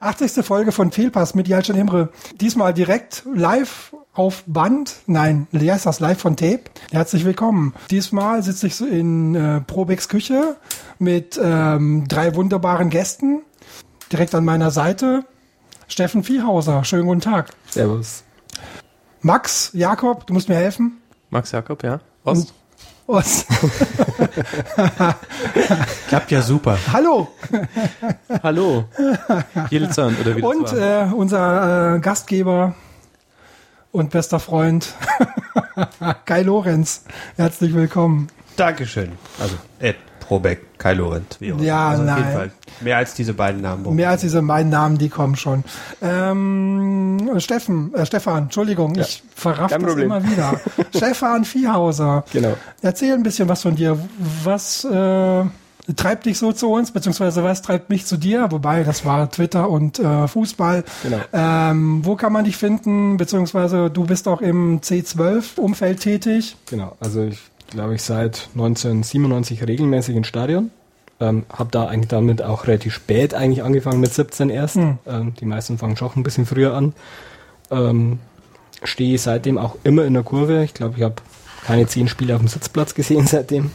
80. Folge von Fehlpass mit Jalcin Imre. Diesmal direkt live auf Band. Nein, wie heißt das? Live von Tape. Herzlich willkommen. Diesmal sitze ich so in äh, Probex Küche mit ähm, drei wunderbaren Gästen. Direkt an meiner Seite Steffen Viehhauser. Schönen guten Tag. Servus. Max Jakob, du musst mir helfen. Max Jakob, ja. Ost. Ost. Klappt ja super. Hallo. Hallo. Jilzan, oder wie Und äh, unser äh, Gastgeber und bester Freund Kai Lorenz. Herzlich willkommen. Dankeschön. Also Ed Probeck, Kai Lorenz. Wie auch immer. Ja, also auf nein. jeden Fall. Mehr als diese beiden Namen. brauchen Mehr als diese beiden Namen, die kommen schon. Ähm, Steffen, äh, Stefan, Entschuldigung, ich verraff kein das Problem. immer wieder. Stefan Viehhauser. Genau. Erzähl ein bisschen was von dir. Was äh, treibt dich so zu uns, beziehungsweise was treibt mich zu dir? Wobei, das war Twitter und äh, Fußball. Genau. Ähm, wo kann man dich finden? Beziehungsweise du bist auch im C12-Umfeld tätig. Genau, also ich glaube ich seit 1997 regelmäßig ins Stadion. Ähm, habe da eigentlich damit auch relativ spät eigentlich angefangen mit 17 erst. Hm. Ähm, die meisten fangen schon ein bisschen früher an. Ähm, Stehe seitdem auch immer in der Kurve. Ich glaube, ich habe keine zehn Spiele auf dem Sitzplatz gesehen seitdem.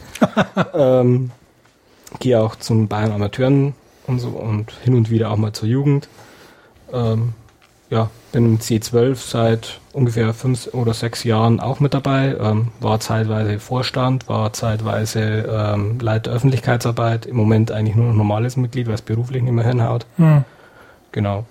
ähm, Gehe auch zum Bayern Amateuren und so und hin und wieder auch mal zur Jugend. Ähm, ja, bin im C12 seit ungefähr fünf oder sechs Jahren auch mit dabei. Ähm, war zeitweise Vorstand, war zeitweise ähm, Leiter Öffentlichkeitsarbeit. Im Moment eigentlich nur noch normales Mitglied, weil es beruflich nicht mehr hinhaut. Hm. Genau.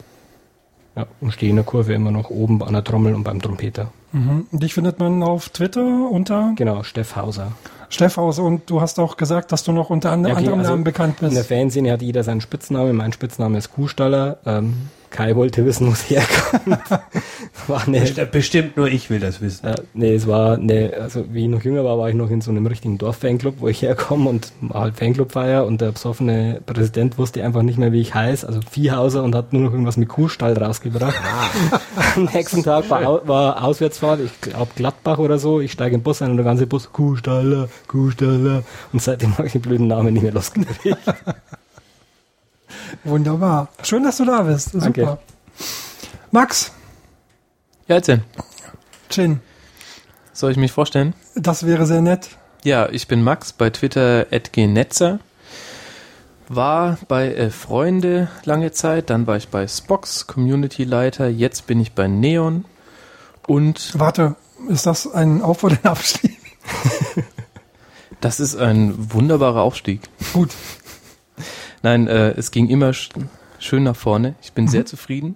Ja, und stehe in der Kurve immer noch oben an der Trommel und beim Trompeter. Mhm. Dich findet man auf Twitter unter Genau, Steff Hauser. Steffhaus und du hast auch gesagt, dass du noch unter and Ja, okay, anderem also Namen bekannt In der bist. Fanszene hat jeder seinen Spitznamen. Mein Spitzname ist Kuhstaller. Ähm, Kai wollte wissen, wo es herkommt. War eine, Best- Bestimmt nur ich will das wissen. Ja, nee, es war, ne, also wie ich noch jünger war, war ich noch in so einem richtigen Dorf-Fanclub, wo ich herkomme und halt Fanclubfeier und der besoffene Präsident wusste einfach nicht mehr, wie ich heiße, also Viehhauser und hat nur noch irgendwas mit Kuhstall rausgebracht. Am nächsten Tag war, war Auswärtsfahrt, ich glaube Gladbach oder so, ich steige im Bus ein und der ganze Bus, Kuhstaller, Kuhstaller und seitdem habe ich den blöden Namen nicht mehr losgekriegt. Wunderbar. Schön, dass du da bist. Super. Danke. Max, Ja, erzähl. Chin, Soll ich mich vorstellen? das wäre sehr nett. Ja, ich bin Max bei Twitter @gnetzer. War bei äh, Freunde lange Zeit, dann war ich bei Spox, Community Leiter, jetzt bin ich bei Neon und Warte, ist das ein Auf- oder ein Abstieg? das ist ein wunderbarer Aufstieg. Gut. Nein, äh, es ging immer sch schön nach vorne. Ich bin sehr zufrieden.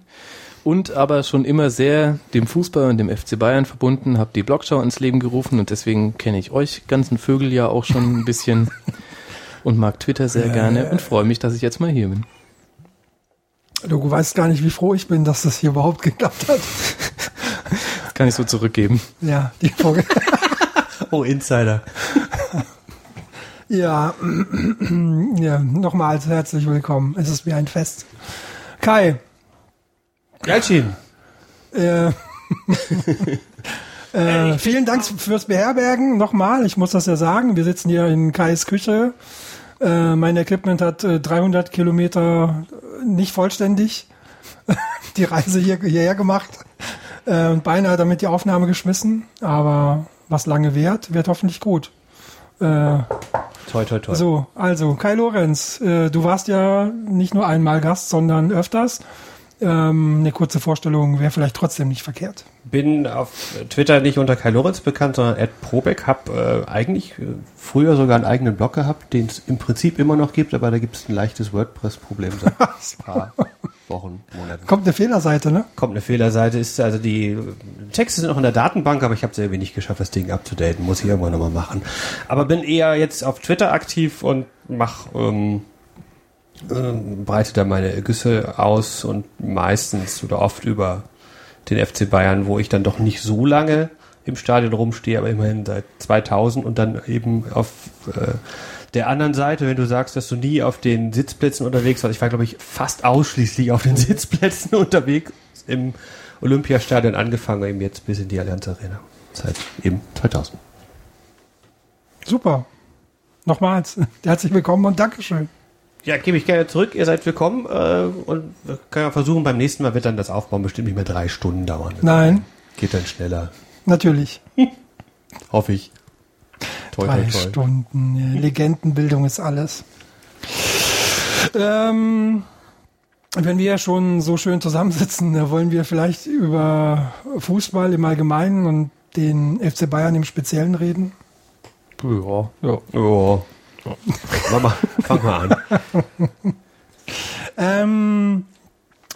Und aber schon immer sehr dem Fußball und dem FC Bayern verbunden, habe die Blogschau ins Leben gerufen und deswegen kenne ich euch ganzen Vögel ja auch schon ein bisschen und mag Twitter sehr gerne und freue mich, dass ich jetzt mal hier bin. Du weißt gar nicht, wie froh ich bin, dass das hier überhaupt geklappt hat. Das kann ich so zurückgeben. Ja, die Folge. Oh, Insider. Ja, ja nochmals herzlich willkommen. Es ist mir ein Fest. Kai, Jalcin. äh, äh, vielen Dank fürs Beherbergen. Nochmal, ich muss das ja sagen. Wir sitzen hier in Kais Küche. Äh, mein Equipment hat äh, 300 Kilometer äh, nicht vollständig die Reise hier, hierher gemacht äh, und beinahe damit die Aufnahme geschmissen. Aber was lange währt, wird hoffentlich gut. Äh, Toi, toi, toi. so, also Kai Lorenz, äh, du warst ja nicht nur einmal Gast, sondern öfters. Ähm, eine kurze Vorstellung wäre vielleicht trotzdem nicht verkehrt. Bin auf Twitter nicht unter Kai Lorenz bekannt, sondern Ed Probeck. Hab äh, eigentlich äh, früher sogar einen eigenen Blog gehabt, den es im Prinzip immer noch gibt, aber da gibt es ein leichtes WordPress-Problem seit ein paar Wochen, Monaten. Kommt eine Fehlerseite, ne? Kommt eine Fehlerseite, ist also die Texte sind noch in der Datenbank, aber ich habe sehr wenig geschafft, das Ding abzudaten. Muss ich irgendwann nochmal machen. Aber bin eher jetzt auf Twitter aktiv und mache ähm, ähm, breite da meine Ergüsse aus und meistens oder oft über den FC Bayern, wo ich dann doch nicht so lange im Stadion rumstehe, aber immerhin seit 2000 und dann eben auf äh, der anderen Seite, wenn du sagst, dass du nie auf den Sitzplätzen unterwegs warst, ich war glaube ich fast ausschließlich auf den Sitzplätzen unterwegs im Olympiastadion angefangen, eben jetzt bis in die Allianz Arena. Seit eben 2000. Super. Nochmals, herzlich willkommen und Dankeschön. Ja, gebe ich gerne zurück. Ihr seid willkommen äh, und wir können ja versuchen, beim nächsten Mal wird dann das Aufbauen bestimmt nicht mehr drei Stunden dauern. Nein, Geht dann schneller. natürlich. Hoffe ich. Toi, Drei toi, toi. Stunden. ja, Legendenbildung ist alles. Ähm, wenn wir ja schon so schön zusammensitzen, da wollen wir vielleicht über Fußball im Allgemeinen und den FC Bayern im Speziellen reden. Ja. Ja. Oh. Mama, fang mal an. Ähm,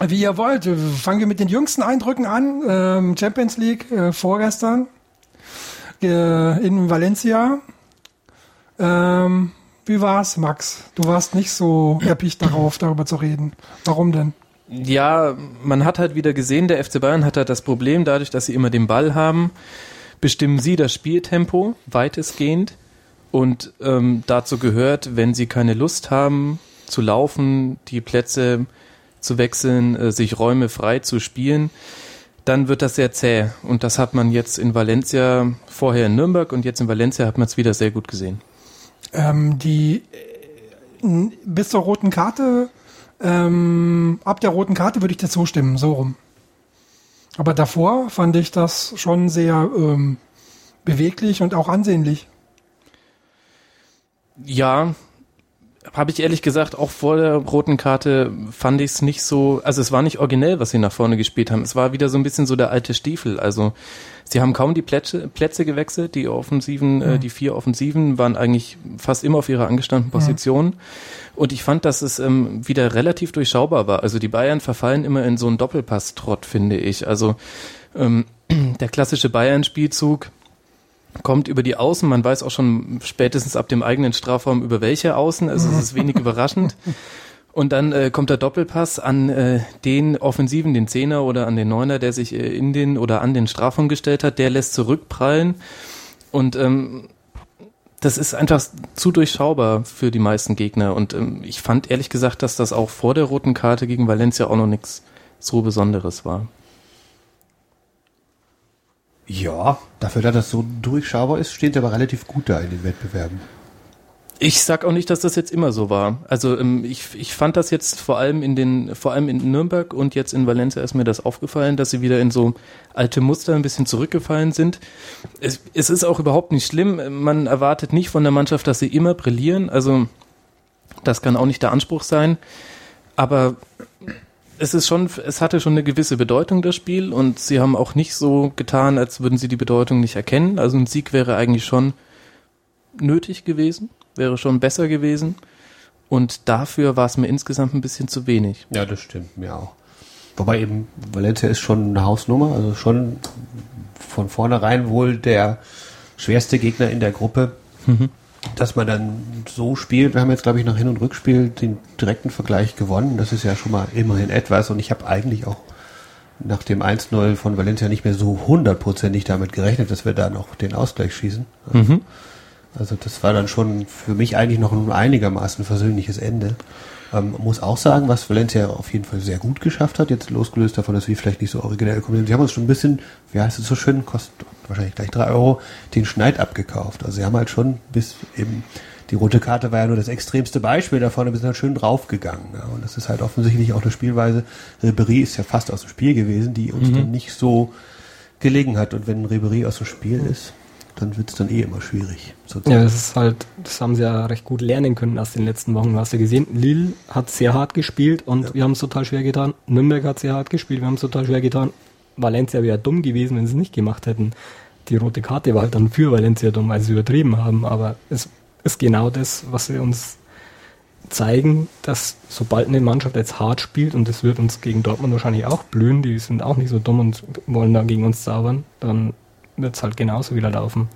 wie ihr wollt, fangen wir mit den jüngsten Eindrücken an. Ähm, Champions League äh, vorgestern äh, in Valencia. Ähm, wie war's, Max? Du warst nicht so erpicht darauf, darüber zu reden. Warum denn? Ja, man hat halt wieder gesehen, der FC Bayern hat halt das Problem, dadurch, dass sie immer den Ball haben, bestimmen sie das Spieltempo weitestgehend. Und ähm, dazu gehört, wenn sie keine Lust haben zu laufen, die Plätze zu wechseln, äh, sich Räume frei zu spielen, dann wird das sehr zäh. Und das hat man jetzt in Valencia, vorher in Nürnberg und jetzt in Valencia hat man es wieder sehr gut gesehen. Ähm, die äh, bis zur roten Karte, ähm, ab der roten Karte würde ich dir zustimmen, so rum. Aber davor fand ich das schon sehr ähm, beweglich und auch ansehnlich. Ja, habe ich ehrlich gesagt, auch vor der roten Karte fand ich es nicht so, also es war nicht originell, was sie nach vorne gespielt haben. Es war wieder so ein bisschen so der alte Stiefel. Also sie haben kaum die Plätze, Plätze gewechselt. Die Offensiven, äh, die vier Offensiven waren eigentlich fast immer auf ihrer angestammten Position. Und ich fand, dass es ähm, wieder relativ durchschaubar war. Also die Bayern verfallen immer in so einen Doppelpass-Trott, finde ich. Also ähm, der klassische Bayern-Spielzug, kommt über die Außen. Man weiß auch schon spätestens ab dem eigenen Strafraum über welche Außen. Also es ist wenig überraschend. Und dann äh, kommt der Doppelpass an äh, den Offensiven, den Zehner oder an den Neuner, der sich äh, in den oder an den Strafraum gestellt hat. Der lässt zurückprallen. Und ähm, das ist einfach zu durchschaubar für die meisten Gegner. Und ähm, ich fand ehrlich gesagt, dass das auch vor der roten Karte gegen Valencia auch noch nichts so Besonderes war. Ja, dafür, dass das so durchschaubar ist, steht aber relativ gut da in den Wettbewerben. Ich sag auch nicht, dass das jetzt immer so war. Also ähm, ich, ich fand das jetzt vor allem in den, vor allem in Nürnberg und jetzt in Valencia ist mir das aufgefallen, dass sie wieder in so alte Muster ein bisschen zurückgefallen sind. Es, es ist auch überhaupt nicht schlimm. Man erwartet nicht von der Mannschaft, dass sie immer brillieren. Also das kann auch nicht der Anspruch sein. Aber es ist schon, es hatte schon eine gewisse Bedeutung, das Spiel, und sie haben auch nicht so getan, als würden sie die Bedeutung nicht erkennen. Also ein Sieg wäre eigentlich schon nötig gewesen, wäre schon besser gewesen. Und dafür war es mir insgesamt ein bisschen zu wenig. Ja, das stimmt mir auch. Wobei eben Valencia ist schon eine Hausnummer, also schon von vornherein wohl der schwerste Gegner in der Gruppe. Dass man dann so spielt, wir haben jetzt glaube ich nach Hin- und Rückspiel den direkten Vergleich gewonnen, das ist ja schon mal immerhin etwas und ich habe eigentlich auch nach dem 1-0 von Valencia nicht mehr so hundertprozentig damit gerechnet, dass wir da noch den Ausgleich schießen. Also das war dann schon für mich eigentlich noch ein einigermaßen versöhnliches Ende. Ähm, muss auch sagen, was Valencia auf jeden Fall sehr gut geschafft hat, jetzt losgelöst davon, dass wir vielleicht nicht so originell kommen sind. Sie haben uns schon ein bisschen, wie heißt es so schön, kostet wahrscheinlich gleich drei Euro, den Schneid abgekauft. Also sie haben halt schon bis eben, die rote Karte war ja nur das extremste Beispiel davon, aber sind halt schön draufgegangen. Ja. Und das ist halt offensichtlich auch eine Spielweise. Ribéry ist ja fast aus dem Spiel gewesen, die uns dann nicht so gelegen hat. Und wenn Ribéry aus dem Spiel ist, dann wird es dann eh immer schwierig. sozusagen. Ja, das ist halt, das haben sie ja recht gut lernen können aus den letzten Wochen. Du hast ja gesehen, Lille hat sehr hart gespielt und wir haben es total schwer getan. Nürnberg hat sehr hart gespielt, wir haben es total schwer getan. Valencia wäre dumm gewesen, wenn sie es nicht gemacht hätten. Die rote Karte war halt dann für Valencia dumm, weil sie übertrieben haben, aber es ist genau das, was sie uns zeigen, dass sobald eine Mannschaft jetzt hart spielt, und das wird uns gegen Dortmund wahrscheinlich auch blühen, die sind auch nicht so dumm und wollen da gegen uns zaubern, dann wird es halt genauso wieder laufen.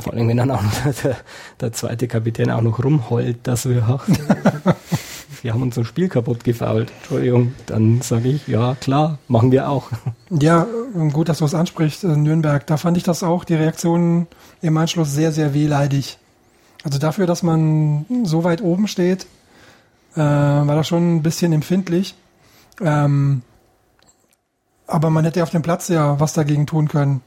Vor allem, wenn dann auch der, der zweite Kapitän auch noch rumheult, dass wir, ach, wir haben unser Spiel kaputt gefault. Entschuldigung, dann sage ich, ja klar, machen wir auch. Ja, gut, dass du es ansprichst, äh, Nürnberg. Da fand ich das auch, die Reaktion im Anschluss sehr, sehr wehleidig. Also dafür, dass man so weit oben steht, äh, war das schon ein bisschen empfindlich. Ähm, aber man hätte auf dem Platz ja was dagegen tun können.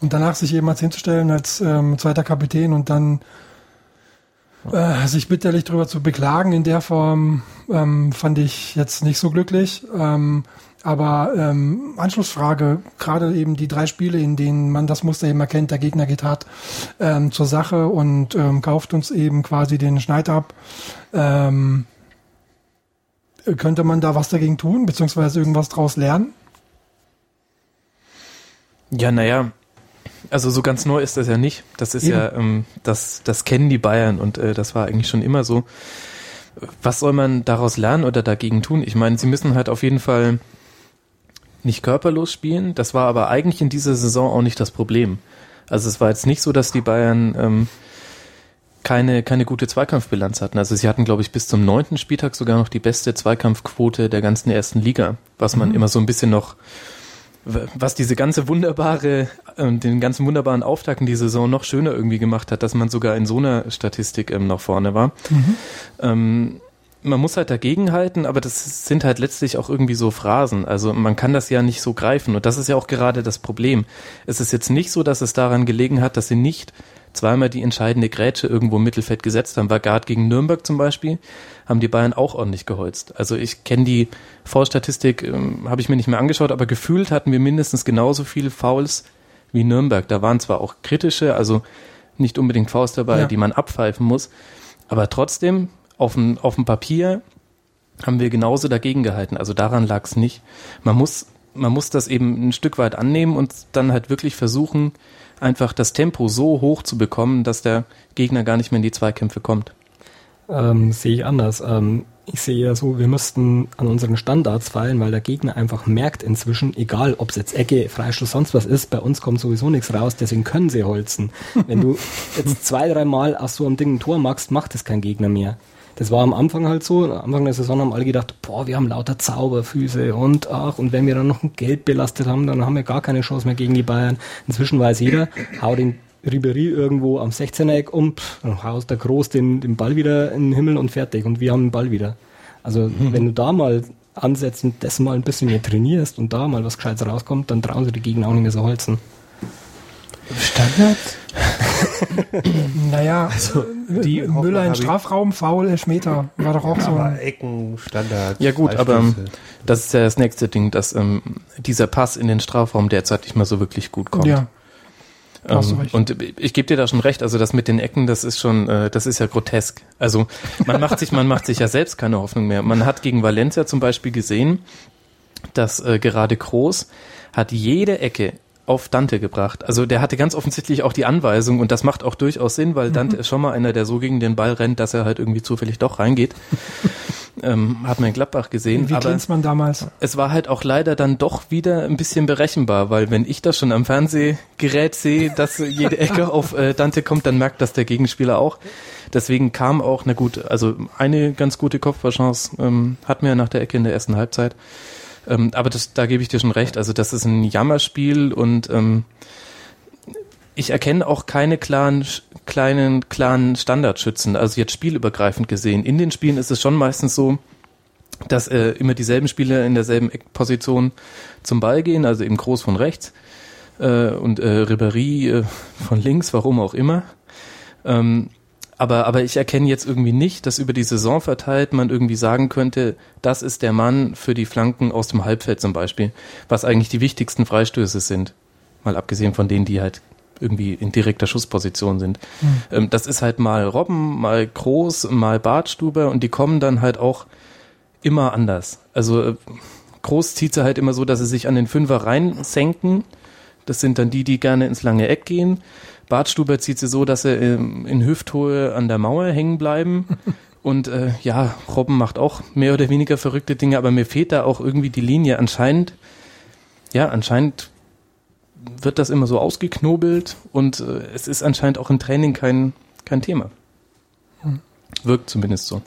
Und danach sich jemals hinzustellen als ähm, zweiter Kapitän und dann Äh, sich bitterlich darüber zu beklagen in der Form ähm, fand ich jetzt nicht so glücklich. Ähm, aber ähm, Anschlussfrage, gerade eben die drei Spiele, in denen man das Muster eben erkennt, der Gegner geht hart ähm, zur Sache und ähm, kauft uns eben quasi den Schneid ab. Ähm, könnte man da was dagegen tun, beziehungsweise irgendwas draus lernen? Ja, naja, also so ganz neu ist das ja nicht. Das ist Eben. ja, ähm, das, das kennen die Bayern und äh, das war eigentlich schon immer so. Was soll man daraus lernen oder dagegen tun? Ich meine, sie müssen halt auf jeden Fall nicht körperlos spielen. Das war aber eigentlich in dieser Saison auch nicht das Problem. Also es war jetzt nicht so, dass die Bayern ähm, keine, keine gute Zweikampfbilanz hatten. Also sie hatten, glaube ich, bis zum neunten Spieltag sogar noch die beste Zweikampfquote der ganzen ersten Liga, was man immer so ein bisschen noch was diese ganze wunderbare, äh, den ganzen wunderbaren Auftakt in die Saison noch schöner irgendwie gemacht hat, dass man sogar in so einer Statistik ähm, noch vorne war. Ähm, man muss halt dagegenhalten, aber das sind halt letztlich auch irgendwie so Phrasen. Also man kann das ja nicht so greifen und das ist ja auch gerade das Problem. Es ist jetzt nicht so, dass es daran gelegen hat, dass sie nicht zweimal die entscheidende Grätsche irgendwo im Mittelfeld gesetzt haben. War Gard gegen Nürnberg zum Beispiel, haben die Bayern auch ordentlich geholzt. Also ich kenne die Foulstatistik, ähm, habe ich mir nicht mehr angeschaut, aber gefühlt hatten wir mindestens genauso viele Fouls wie Nürnberg. Da waren zwar auch kritische, also nicht unbedingt Fouls dabei, Ja. die man abpfeifen muss, aber trotzdem auf dem, auf dem Papier haben wir genauso dagegen gehalten. Also daran lag es nicht. Man muss, man muss das eben ein Stück weit annehmen und dann halt wirklich versuchen, einfach das Tempo so hoch zu bekommen, dass der Gegner gar nicht mehr in die Zweikämpfe kommt. Ähm, sehe ich anders. Ähm, ich sehe ja so, wir müssten an unseren Standards fallen, weil der Gegner einfach merkt inzwischen, egal ob es jetzt Ecke, Freistoß, sonst was ist, bei uns kommt sowieso nichts raus, deswegen können sie holzen. Wenn du jetzt zwei, dreimal aus so einem Ding ein Tor machst, macht es kein Gegner mehr. Das war am Anfang halt so. Am Anfang der Saison haben alle gedacht, boah, wir haben lauter Zauberfüße und ach, und wenn wir dann noch ein Geld belastet haben, dann haben wir gar keine Chance mehr gegen die Bayern. Inzwischen weiß jeder, hau den Ribery irgendwo am 16er Eck um, pff, dann haust der Groß den, den Ball wieder in den Himmel und fertig. Und wir haben den Ball wieder. Also wenn du da mal ansetzt und das mal ein bisschen mehr trainierst und da mal was Gescheites rauskommt, dann trauen sie die Gegner auch nicht mehr so holzen. Standard? Naja, die äh, Hoffnung Müller in Strafraum, Foul, Elfmeter. War doch auch so Aber ein... Ecken, Standard. Ja gut, aber ähm, das ist ja das nächste Ding, dass ähm, dieser Pass in den Strafraum derzeit nicht mehr so wirklich gut kommt. Ja, Ähm, und ich gebe dir da schon recht, also das mit den Ecken, das ist schon, äh, das ist ja grotesk. Also man macht sich, man macht sich ja selbst keine Hoffnung mehr. Man hat gegen Valencia zum Beispiel gesehen, dass äh, gerade Groß hat jede Ecke auf Dante gebracht. Also der hatte ganz offensichtlich auch die Anweisung und das macht auch durchaus Sinn, weil Mhm. Dante ist schon mal einer, der so gegen den Ball rennt, dass er halt irgendwie zufällig doch reingeht. ähm, hat man in Gladbach gesehen. Wie Klinsmann damals. es war halt auch leider dann doch wieder ein bisschen berechenbar, weil wenn ich das schon am Fernsehgerät sehe, dass jede Ecke auf äh, Dante kommt, dann merkt das der Gegenspieler auch. Deswegen kam auch, na gut, also eine ganz gute Kopfballchance ähm, hatten wir nach der Ecke in der ersten Halbzeit. Ähm, aber das, da gebe ich dir schon recht. Also das ist ein Jammerspiel und ähm, ich erkenne auch keine klaren, kleinen, klaren Standardschützen, also jetzt spielübergreifend gesehen. In den Spielen ist es schon meistens so, dass äh, immer dieselben Spieler in derselben Eckposition zum Ball gehen, also eben Groß von rechts äh, und äh, Ribéry äh, von links, warum auch immer. Ähm, aber, aber ich erkenne jetzt irgendwie nicht, dass über die Saison verteilt man irgendwie sagen könnte, das ist der Mann für die Flanken aus dem Halbfeld zum Beispiel, was eigentlich die wichtigsten Freistöße sind. Mal abgesehen von denen, die halt irgendwie in direkter Schussposition sind. Ähm, das ist halt mal Robben, mal Groß, mal Bartstuber und die kommen dann halt auch immer anders. Also äh, Groß zieht sie halt immer so, dass sie sich an den Fünfer reinsenken. Das sind dann die, die gerne ins lange Eck gehen. Bartstuber zieht sie so, dass sie ähm, in Hüfthöhe an der Mauer hängen bleiben. Und äh, ja, Robben macht auch mehr oder weniger verrückte Dinge, aber mir fehlt da auch irgendwie die Linie. Anscheinend, ja, anscheinend wird das immer so ausgeknobelt und äh, es ist anscheinend auch im Training kein, kein Thema. Wirkt zumindest so.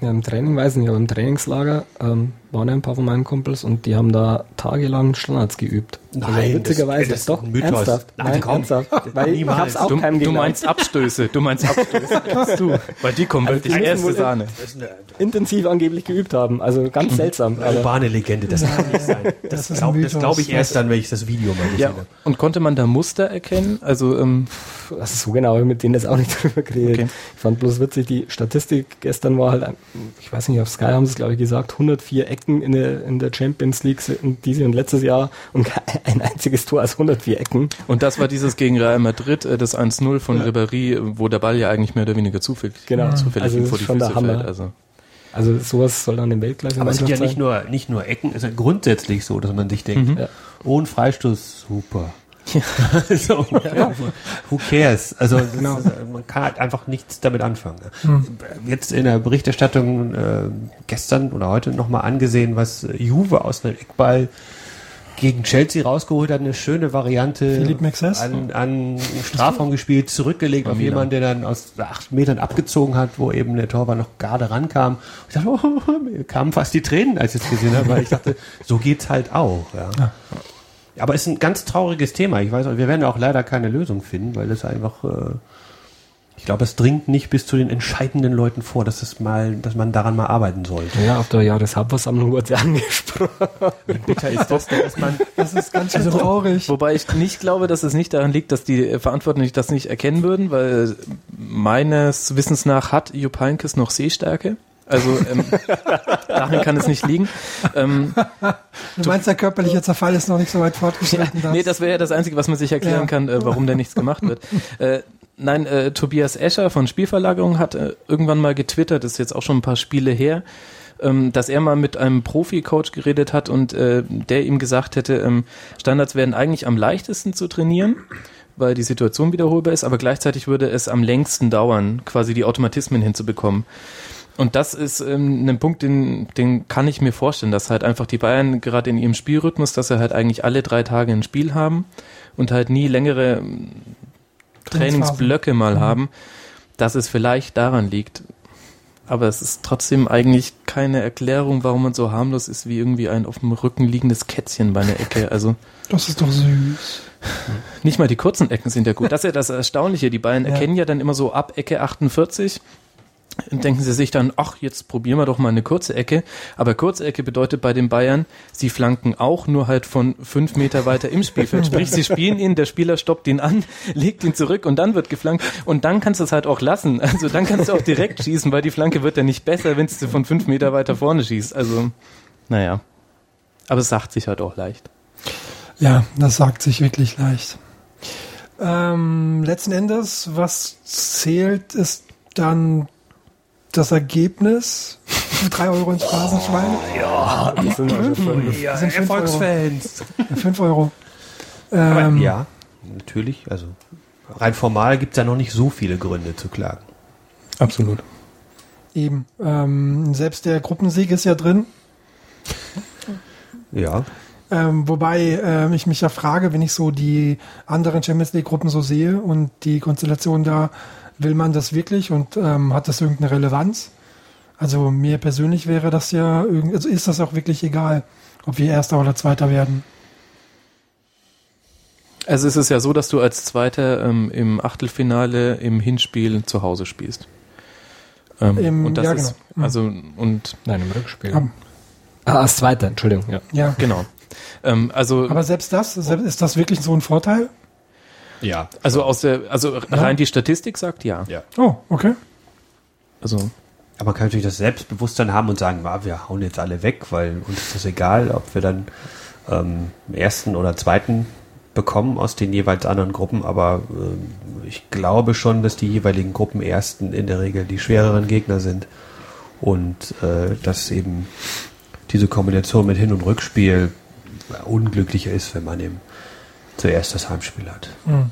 Ja, im Training weiß ich nicht, aber im Trainingslager ähm, waren ja ein paar von meinen Kumpels und die haben da tagelang Standards geübt. Nein, also witzigerweise das- das ist doch ein Mythos. ernsthaft. Nein, Nein, komm. ernsthaft. Weil ich hab's auch Du, keinem du meinst Abstöße, du meinst Abstöße. Du. Weil die kommen wirklich die müssen erste Sahne. intensiv angeblich geübt haben. Also ganz seltsam. Eine urbane Legende, das kann nicht sein. Das, Das glaube glaub ich erst dann, wenn ich das Video mal gesehen Ja, habe. und konnte man da Muster erkennen? Also, ähm, das ist so genau, mit denen jetzt auch nicht drüber geredet. Okay. Ich fand bloß witzig, die Statistik gestern war halt, ich weiß nicht, auf Sky haben sie es glaube ich gesagt, 104 Ecken in der, in der Champions League sind diese und letztes Jahr und kein- ein einziges Tor aus 104 Ecken. und das war dieses gegen Real Madrid, äh, das 1-0 von Ribéry, wo der Ball ja eigentlich mehr oder weniger zufällig, Genau. zufällig Also vor die Füße fällt. Also. Also sowas soll dann im Weltklasse Aber es sind ja sein. nicht nur, nicht nur Ecken, es ist ja grundsätzlich so, dass man sich denkt, Ja. oh, ein Freistoß, super. So, Who cares? Also Genau. ist, äh, man kann halt einfach nichts damit anfangen. Jetzt in der Berichterstattung äh, gestern oder heute nochmal angesehen, was Juve aus einem Eckball gegen Chelsea rausgeholt hat, eine schöne Variante an, an Strafraum gespielt, zurückgelegt auf jemanden, der dann aus acht Metern abgezogen hat, wo eben der Torwart noch gerade rankam. Ich dachte, oh, mir kamen fast die Tränen, als ich es gesehen habe, weil ich dachte, so geht's halt auch. Ja. Aber es ist ein ganz trauriges Thema. Ich weiß, auch, wir werden auch leider keine Lösung finden, weil das einfach, äh, ich glaube, es dringt nicht bis zu den entscheidenden Leuten vor, dass es mal, dass man daran mal arbeiten sollte. Ja, auf der Jahreshauptversammlung wurde ja angesprochen. Bitter ist das, dass man Das ist ganz schön Also, traurig. Wobei ich nicht glaube, dass es nicht daran liegt, dass die Verantwortlichen das nicht erkennen würden, weil meines Wissens nach hat Jupp Heynckes noch Sehstärke. Also ähm, daran kann es nicht liegen. Ähm, Du meinst, der körperliche Zerfall ist noch nicht so weit fortgeschritten. dass- nee, das wäre ja das Einzige, was man sich erklären Ja. kann, äh, warum da nichts gemacht wird. Äh, nein, äh, Tobias Escher von Spielverlagerung hat äh, irgendwann mal getwittert, das ist jetzt auch schon ein paar Spiele her, ähm, dass er mal mit einem Profi-Coach geredet hat und äh, der ihm gesagt hätte, ähm, Standards werden eigentlich am leichtesten zu trainieren, weil die Situation wiederholbar ist, aber gleichzeitig würde es am längsten dauern, quasi die Automatismen hinzubekommen. Und das ist ähm, ein Punkt, den, den kann ich mir vorstellen, dass halt einfach die Bayern gerade in ihrem Spielrhythmus, dass sie halt eigentlich alle drei Tage ein Spiel haben und halt nie längere ähm, Trainingsblöcke mal haben, dass es vielleicht daran liegt. Aber es ist trotzdem eigentlich keine Erklärung, warum man so harmlos ist wie irgendwie ein auf dem Rücken liegendes Kätzchen bei einer Ecke. Also Das ist doch süß. nicht mal die kurzen Ecken sind ja gut. Das ist ja das Erstaunliche. Die Bayern Ja. erkennen ja dann immer so ab Ecke 48. Denken sie sich dann, ach, jetzt probieren wir doch mal eine kurze Ecke. Aber kurze Ecke bedeutet bei den Bayern, sie flanken auch nur halt von fünf Meter weiter im Spielfeld. Sprich, sie spielen ihn, der Spieler stoppt ihn an, legt ihn zurück und dann wird geflankt. Und dann kannst du es halt auch lassen. Also dann kannst du auch direkt schießen, weil die Flanke wird ja nicht besser, wenn du von fünf Meter weiter vorne schießt. Also, naja. Aber es sagt sich halt auch leicht. Ja, das sagt sich wirklich leicht. Ähm, letzten Endes, was zählt, ist dann das Ergebnis. Drei Euro ins Phrasenschwein. Das sind also fünf. ja, sind fünf Erfolgsfans. Fünf Euro. Aber Ähm, ja, natürlich. Also rein formal gibt es ja noch nicht so viele Gründe zu klagen. Absolut. Eben. Ähm, selbst der Gruppensieg ist ja drin. Ja. Ähm, wobei ähm, ich mich ja frage, wenn ich so die anderen Champions League Gruppen so sehe und die Konstellation da, will man das wirklich und ähm, hat das irgendeine Relevanz? Also mir persönlich wäre das ja, irgend- also ist das auch wirklich egal, ob wir Erster oder Zweiter werden. Also es ist ja so, dass du als Zweiter ähm, im Achtelfinale im Hinspiel zu Hause spielst. Ähm, Im- und das ja, ist genau. also und Nein, im Rückspiel. Am- Ah, als Zweiter, Entschuldigung. Ja. Ja. genau. Ähm, also Aber selbst das, selbst, ist das wirklich so ein Vorteil? Ja. also aus der also rein die Statistik sagt ja. Ja. Oh, okay. Also Aber man kann natürlich das Selbstbewusstsein haben und sagen, "Ah, wir hauen jetzt alle weg, weil uns ist das egal, ob wir dann ähm, ersten oder zweiten bekommen aus den jeweils anderen Gruppen. Aber ähm, ich glaube schon, dass die jeweiligen Gruppenersten in der Regel die schwereren Gegner sind und äh, dass eben diese Kombination mit Hin- und Rückspiel unglücklicher ist, wenn man eben zuerst das Heimspiel hat. Hm.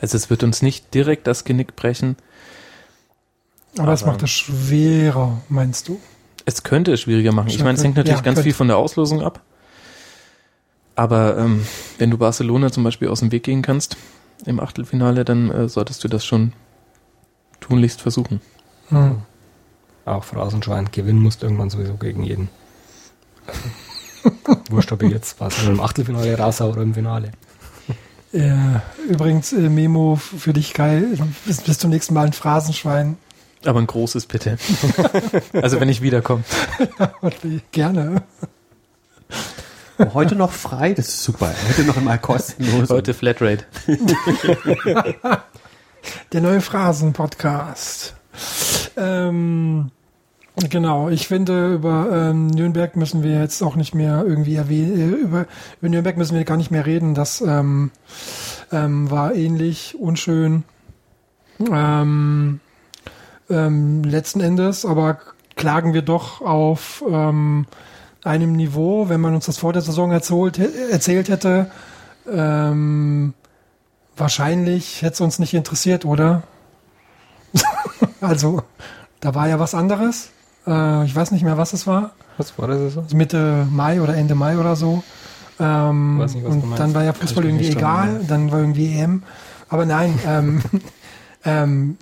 also es wird uns nicht direkt das Genick brechen. Aber es macht es schwerer, meinst du? Es könnte es schwieriger machen. Ich meine, es hängt natürlich Ja, ganz könnte. viel von der Auslosung ab. Aber ähm, wenn du Barcelona zum Beispiel aus dem Weg gehen kannst im Achtelfinale, dann äh, solltest du das schon tunlichst versuchen. Hm. Auch Phrasenschwein. Gewinnen musst irgendwann sowieso gegen jeden. Wurscht, ob ich jetzt was im Achtelfinale raushau oder im Finale. Ja, übrigens, äh, Memo für dich, Kai. Bis, bis zum nächsten Mal ein Phrasenschwein. Aber ein großes bitte. also wenn ich wiederkomme. Gerne. Heute noch frei, das ist super. Heute noch einmal kostenlos. Heute Flatrate. Der neue Phrasen-Podcast. Ähm, genau, ich finde, über ähm, Nürnberg müssen wir jetzt auch nicht mehr irgendwie erwähnen, äh, über, über Nürnberg müssen wir gar nicht mehr reden. Das ähm, ähm, war ähnlich unschön. Ähm, ähm, letzten Endes, aber klagen wir doch auf ähm, einem Niveau, wenn man uns das vor der Saison erzählt, erzählt hätte, ähm, wahrscheinlich hätte es uns nicht interessiert, oder? also, da war ja was anderes. Äh, ich weiß nicht mehr, was es war. Was war das so? Also Mitte Mai oder Ende Mai oder so. Ähm, Weiß nicht, was und dann war ja Fußball irgendwie egal, erinnern. dann war irgendwie EM. Aber nein, ähm, ähm,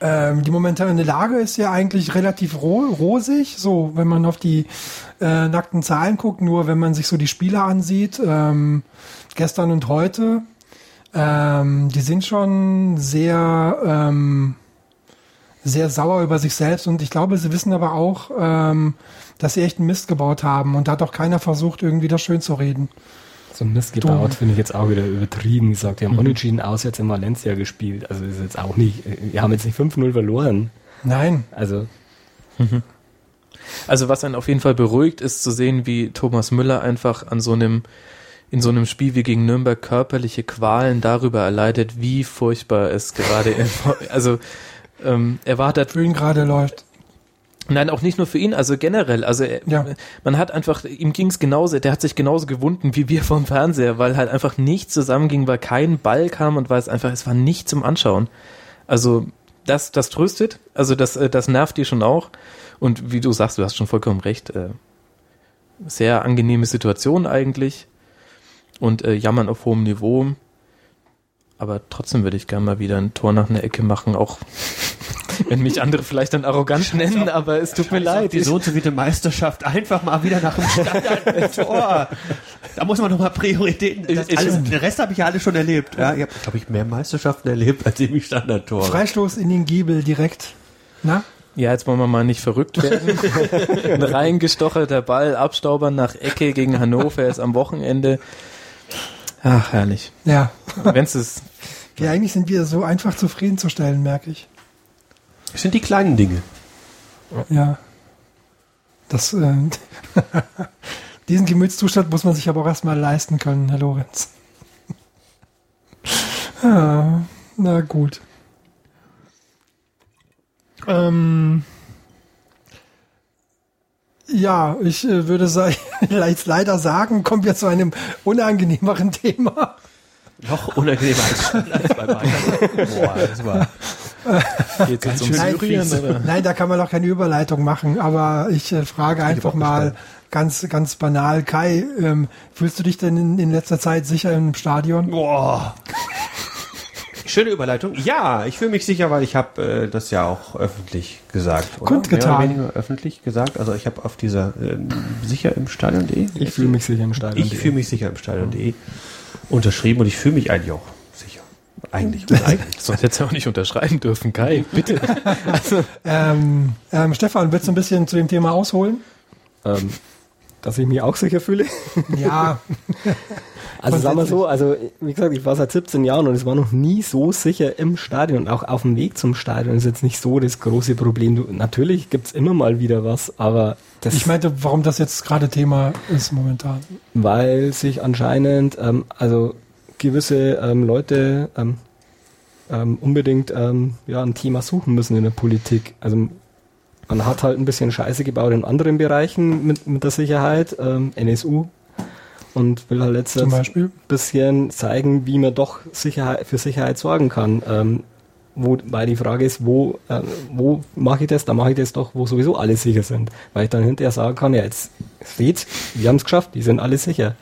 ähm, die momentane Lage ist ja eigentlich relativ ro rosig, so wenn man auf die äh, nackten Zahlen guckt, nur wenn man sich so die Spieler ansieht, ähm, gestern und heute, ähm, die sind schon sehr, ähm, sehr sauer über sich selbst und ich glaube, sie wissen aber auch, ähm, dass sie echt einen Mist gebaut haben und da hat auch keiner versucht, irgendwie das schön zu reden. So Mist Dumm. gebaut, finde ich jetzt auch wieder übertrieben gesagt. Die haben unentschieden auswärts in Valencia gespielt. Also ist jetzt auch nicht, wir haben jetzt nicht 5-0 verloren. Nein, Also Also was einen auf jeden Fall beruhigt, ist zu sehen, wie Thomas Müller einfach an so einem in so einem Spiel wie gegen Nürnberg körperliche Qualen darüber erleidet, wie furchtbar es gerade in, also ähm, er war da für ihn gerade läuft. Nein, auch nicht nur für ihn, also generell. Also er, Ja. man hat einfach, ihm ging's genauso, der hat sich genauso gewunden wie wir vom Fernseher, weil halt einfach nichts zusammenging, weil kein Ball kam und weil es einfach, es war nicht zum Anschauen. Also das, das tröstet, also das, äh, das nervt die schon auch. Und wie du sagst, du hast schon vollkommen recht, äh, sehr angenehme Situation eigentlich und äh, jammern auf hohem Niveau. Aber trotzdem würde ich gerne mal wieder ein Tor nach einer Ecke machen, auch wenn mich andere vielleicht dann arrogant nennen, aber es tut mir leid. Die so viele Meisterschaft einfach mal wieder nach dem Standard-Tor. Da muss man doch mal Prioritäten. Das Ich- alles, den Rest habe ich ja alle schon erlebt. Ja, ich habe, glaube ich, mehr Meisterschaften erlebt als im Standardtor. Freistoß in den Giebel direkt. Na? Ja, jetzt wollen wir mal nicht verrückt werden. Ein reingestocherter Ball, Abstaubern nach Ecke gegen Hannover ist am Wochenende. Ach, herrlich. Ja. Wenn's es, Ja, eigentlich sind wir so einfach zufriedenzustellen, merke ich. Das sind die kleinen Dinge. Ja. Das, äh, diesen Gemütszustand muss man sich aber auch erstmal leisten können, Herr Lorenz. ja, na gut. Ähm, ja, ich äh, würde leider sagen, kommen wir zu einem unangenehmeren Thema. Noch unangenehmer als Standard bei Bayern. Boah, das war geht's jetzt um Syrien oder? Nein, da kann man auch keine Überleitung machen, aber ich äh, frage einfach mal ganz, ganz banal, Kai, ähm, fühlst du dich denn in, in letzter Zeit sicher im Stadion? Boah. Schöne Überleitung. Ja, ich fühle mich sicher, weil ich habe äh, das ja auch öffentlich gesagt. Oder? Kundgetan. Mehr oder weniger öffentlich gesagt. Also ich habe auf dieser ähm, sicher im Stadion.de. ich fühle mich sicher im Stadion. Ich fühle mich sicher im Stadion.de unterschrieben und ich fühle mich eigentlich auch sicher. Eigentlich. Eigentlich. Sonst hättest du auch nicht unterschreiben dürfen, Kai, bitte. Ähm, ähm, Stefan, willst du ein bisschen zu dem Thema ausholen? ähm, dass ich mich auch sicher fühle. Ja, Also sagen wir so, also wie gesagt, ich war seit 17 Jahren und es war noch nie so sicher im Stadion und auch auf dem Weg zum Stadion ist jetzt nicht so das große Problem. Du, natürlich gibt's immer mal wieder was, aber das ich meinte, warum das jetzt gerade Thema ist momentan. weil sich anscheinend ähm, also gewisse ähm, Leute ähm, ähm, unbedingt ähm, ja, ein Thema suchen müssen in der Politik. Also man hat halt ein bisschen Scheiße gebaut in anderen Bereichen mit, mit der Sicherheit, ähm, NSU und will halt Zum Beispiel. bisschen zeigen, wie man doch Sicherheit, für Sicherheit sorgen kann. Ähm, wo, weil die Frage ist, wo, äh, wo mache ich das? Da mache ich das doch, wo sowieso alle sicher sind. Weil ich dann hinterher sagen kann, ja, jetzt steht, wir haben es geschafft, die sind alle sicher.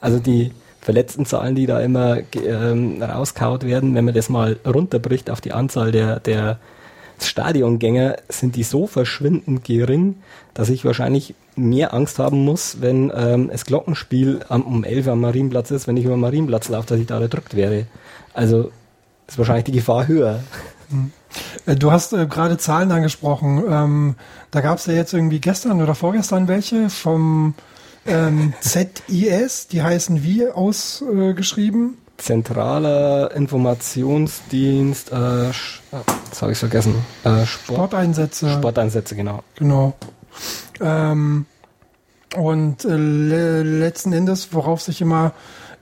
Also die verletzten Zahlen, die da immer ähm, rauskaut werden, wenn man das mal runterbricht auf die Anzahl der, der Stadiongänger sind die so verschwindend gering, dass ich wahrscheinlich mehr Angst haben muss, wenn ähm, das Glockenspiel am, um 11 Uhr am Marienplatz ist, wenn ich über den Marienplatz laufe, dass ich da erdrückt wäre. Also ist wahrscheinlich die Gefahr höher. Äh, Du hast äh, gerade Zahlen angesprochen. Ähm, da gab es ja jetzt irgendwie gestern oder vorgestern welche vom ähm, ZIS, die heißen wie ausgeschrieben? Zentraler Informationsdienst, äh, das habe ich vergessen, äh, Sport, Sporteinsätze. Sporteinsätze, genau. Genau. Ähm, und äh, le letzten Endes, worauf sich immer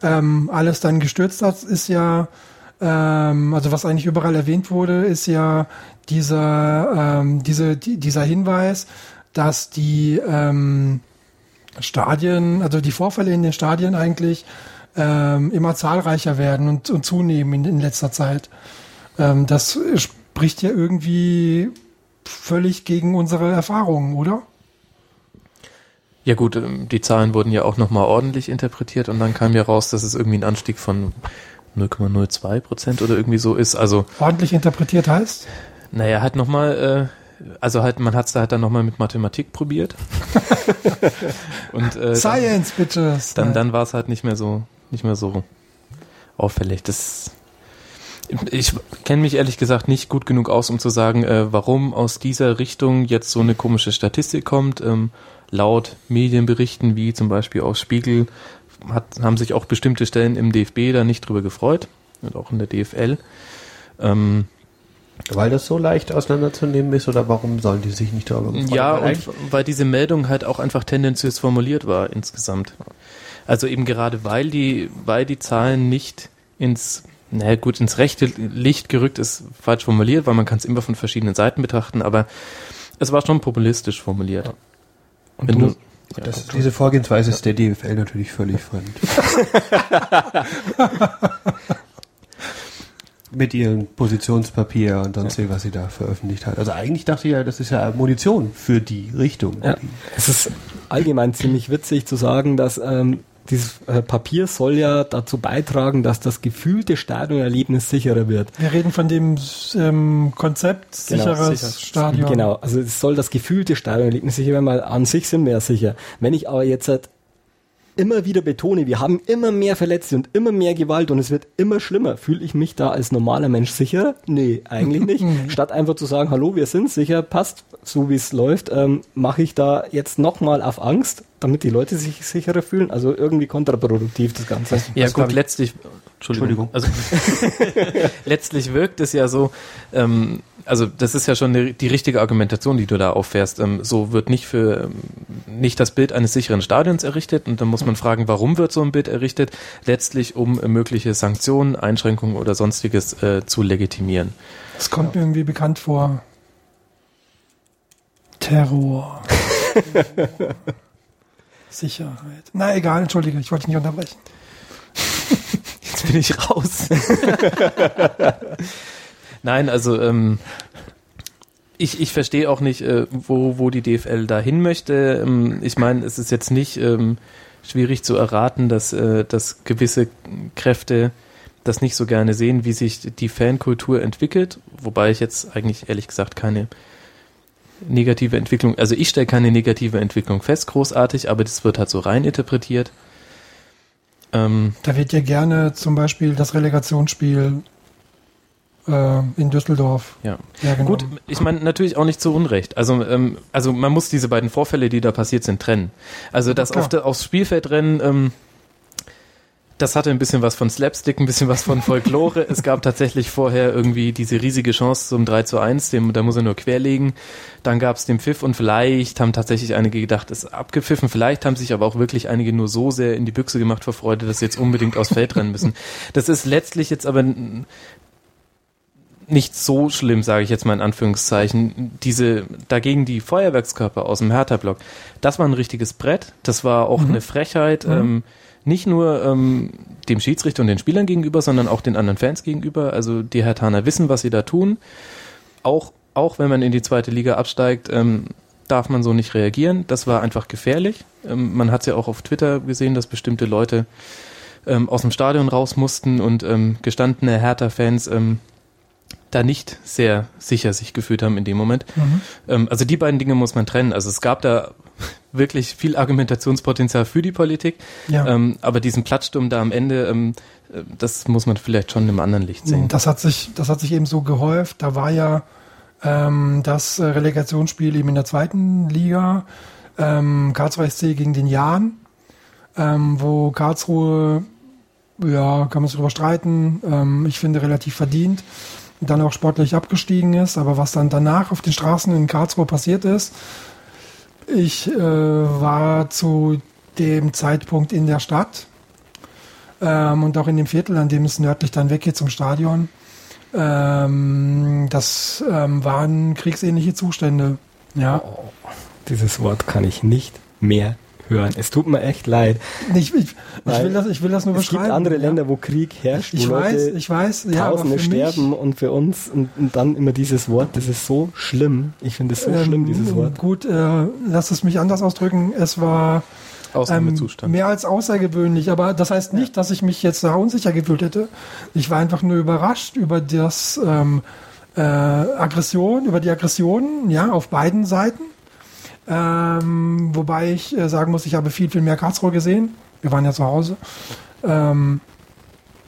ähm, alles dann gestürzt hat, ist ja, ähm, also was eigentlich überall erwähnt wurde, ist ja dieser, ähm, diese, die, dieser Hinweis, dass die ähm, Stadien, also die Vorfälle in den Stadien eigentlich ähm, immer zahlreicher werden und, und zunehmen in, in letzter Zeit. Ähm, das spricht ja irgendwie völlig gegen unsere Erfahrungen, oder? Ja gut, ähm, die Zahlen wurden ja auch nochmal ordentlich interpretiert und dann kam ja raus, dass es irgendwie ein Anstieg von 0,02 Prozent oder irgendwie so ist. Also, Ordentlich interpretiert heißt? naja, halt nochmal, äh, also halt, man hat es da halt dann nochmal mit Mathematik probiert. und äh, dann, Science, bitches. dann, dann war es halt nicht mehr so, nicht mehr so auffällig. Das ich kenne mich ehrlich gesagt nicht gut genug aus, um zu sagen, äh, warum aus dieser Richtung jetzt so eine komische Statistik kommt. Ähm, laut Medienberichten wie zum Beispiel aus Spiegel hat, haben sich auch bestimmte Stellen im DFB da nicht drüber gefreut und auch in der DFL. Ähm, Weil das so leicht auseinanderzunehmen ist oder warum sollen die sich nicht darüber freuen? ja, Weil weil diese Meldung halt auch einfach tendenziös formuliert war insgesamt. Also eben gerade weil die, weil die Zahlen nicht ins, naja gut, ins rechte Licht gerückt ist, falsch formuliert, weil man kann es immer von verschiedenen Seiten betrachten, aber es war schon populistisch formuliert. Und Wenn du, du, ja, das, diese Vorgehensweise ist der DFL natürlich völlig fremd. Mit ihrem Positionspapier und sonst was sie da veröffentlicht hat. Also eigentlich dachte ich ja, das ist ja Munition für die Richtung. Ja. Es ist allgemein ziemlich witzig zu sagen, dass ähm, dieses äh, Papier soll ja dazu beitragen, dass das gefühlte Stadionerlebnis sicherer wird. Wir reden von dem ähm, Konzept Genau, sicheres sicher. Stadion. Genau, also es soll das gefühlte Stadionerlebnis sicher werden, weil an sich sind wir ja sicher. Wenn ich aber jetzt halt immer wieder betone, wir haben immer mehr Verletzte und immer mehr Gewalt und es wird immer schlimmer, fühle ich mich da als normaler Mensch sicher? Nee, eigentlich nicht. Statt einfach zu sagen, hallo, wir sind sicher, passt so wie es läuft, ähm, mache ich da jetzt nochmal auf Angst, damit die Leute sich sicherer fühlen. Also irgendwie kontraproduktiv das Ganze. Ja, glaub gut, ich- letztlich, Entschuldigung. Also, letztlich wirkt es ja so, ähm, also das ist ja schon die, die richtige Argumentation, die du da auffährst. Ähm, so wird nicht für ähm, nicht das Bild eines sicheren Stadions errichtet und dann muss man fragen, warum wird so ein Bild errichtet? Letztlich, um äh, mögliche Sanktionen, Einschränkungen oder sonstiges äh, zu legitimieren. Das kommt mir irgendwie bekannt vor. Terror. Sicherheit. Na egal, entschuldige, ich wollte dich nicht unterbrechen. Jetzt bin ich raus. Nein, also ähm, ich, ich verstehe auch nicht, äh, wo, wo die DFL da hin möchte. Ähm, ich meine, es ist jetzt nicht ähm, schwierig zu erraten, dass, äh, dass gewisse Kräfte das nicht so gerne sehen, wie sich die Fankultur entwickelt, wobei ich jetzt eigentlich ehrlich gesagt keine negative Entwicklung, also ich stelle keine negative Entwicklung fest, großartig, aber das wird halt so rein interpretiert. Ähm, Da wird ja gerne zum Beispiel das Relegationsspiel äh, in Düsseldorf ja. hergenommen. Gut, ich meine natürlich auch nicht zu Unrecht. Also, ähm, also man muss diese beiden Vorfälle, die da passiert sind, trennen. Also das auf aufs Spielfeld rennen, ähm, das hatte ein bisschen was von Slapstick, ein bisschen was von Folklore. es gab tatsächlich vorher irgendwie diese riesige Chance zum 3 zu 1, dem, da muss er nur querlegen. Dann gab es den Pfiff und vielleicht haben tatsächlich einige gedacht, es ist abgepfiffen. Vielleicht haben sich aber auch wirklich einige nur so sehr in die Büchse gemacht vor Freude, dass sie jetzt unbedingt aufs Feld rennen müssen. Das ist letztlich jetzt aber nicht so schlimm, sage ich jetzt mal in Anführungszeichen. Diese dagegen die Feuerwerkskörper aus dem Hertha-Block, das war ein richtiges Brett. Das war auch eine Frechheit. Ähm, nicht nur ähm, dem Schiedsrichter und den Spielern gegenüber, sondern auch den anderen Fans gegenüber. Also die Hertaner wissen, was sie da tun. Auch, auch wenn man in die zweite Liga absteigt, ähm, darf man so nicht reagieren. Das war einfach gefährlich. Ähm, man hat es ja auch auf Twitter gesehen, dass bestimmte Leute ähm, aus dem Stadion raus mussten und ähm, gestandene Hertha-Fans ähm, da nicht sehr sicher sich gefühlt haben in dem Moment. Ähm, also die beiden Dinge muss man trennen. Also es gab da wirklich viel Argumentationspotenzial für die Politik, Ja. ähm, aber diesen Plattsturm da am Ende, ähm, äh, das muss man vielleicht schon im anderen Licht sehen. Das hat sich, das hat sich eben so gehäuft. Da war ja ähm, das äh, Relegationsspiel eben in der zweiten Liga, ähm, Karlsruhe SC gegen den Jahn, ähm, wo Karlsruhe, ja, kann man sich drüber streiten, ähm, ich finde relativ verdient, dann auch sportlich abgestiegen ist. Aber was dann danach auf den Straßen in Karlsruhe passiert ist, ich äh, war zu dem Zeitpunkt in der Stadt ähm, und auch in dem Viertel, an dem es nördlich dann weggeht zum Stadion. Ähm, das ähm, waren kriegsähnliche Zustände. Ja, Dieses Wort kann ich nicht mehr hören. Es tut mir echt leid. ich, ich, ich, will, das, ich will das nur Es gibt beschreiben. andere ja. Länder, wo Krieg herrscht, Ich wo weiß, Leute ich weiß, ja, aber Tausende für mich, sterben und für uns und, und dann immer dieses Wort, das ist so schlimm. Ich finde es so ähm, schlimm, dieses Wort. Gut, äh, lass es mich anders ausdrücken. Es war ähm, Ausnahmezustand. mehr als außergewöhnlich, aber das heißt nicht, dass ich mich jetzt da unsicher gefühlt hätte. Ich war einfach nur überrascht über das ähm, äh, Aggression, über die Aggressionen, ja, auf beiden Seiten. Ähm, wobei ich äh, sagen muss, ich habe viel, viel mehr Karlsruhe gesehen. Wir waren ja zu Hause. Ähm,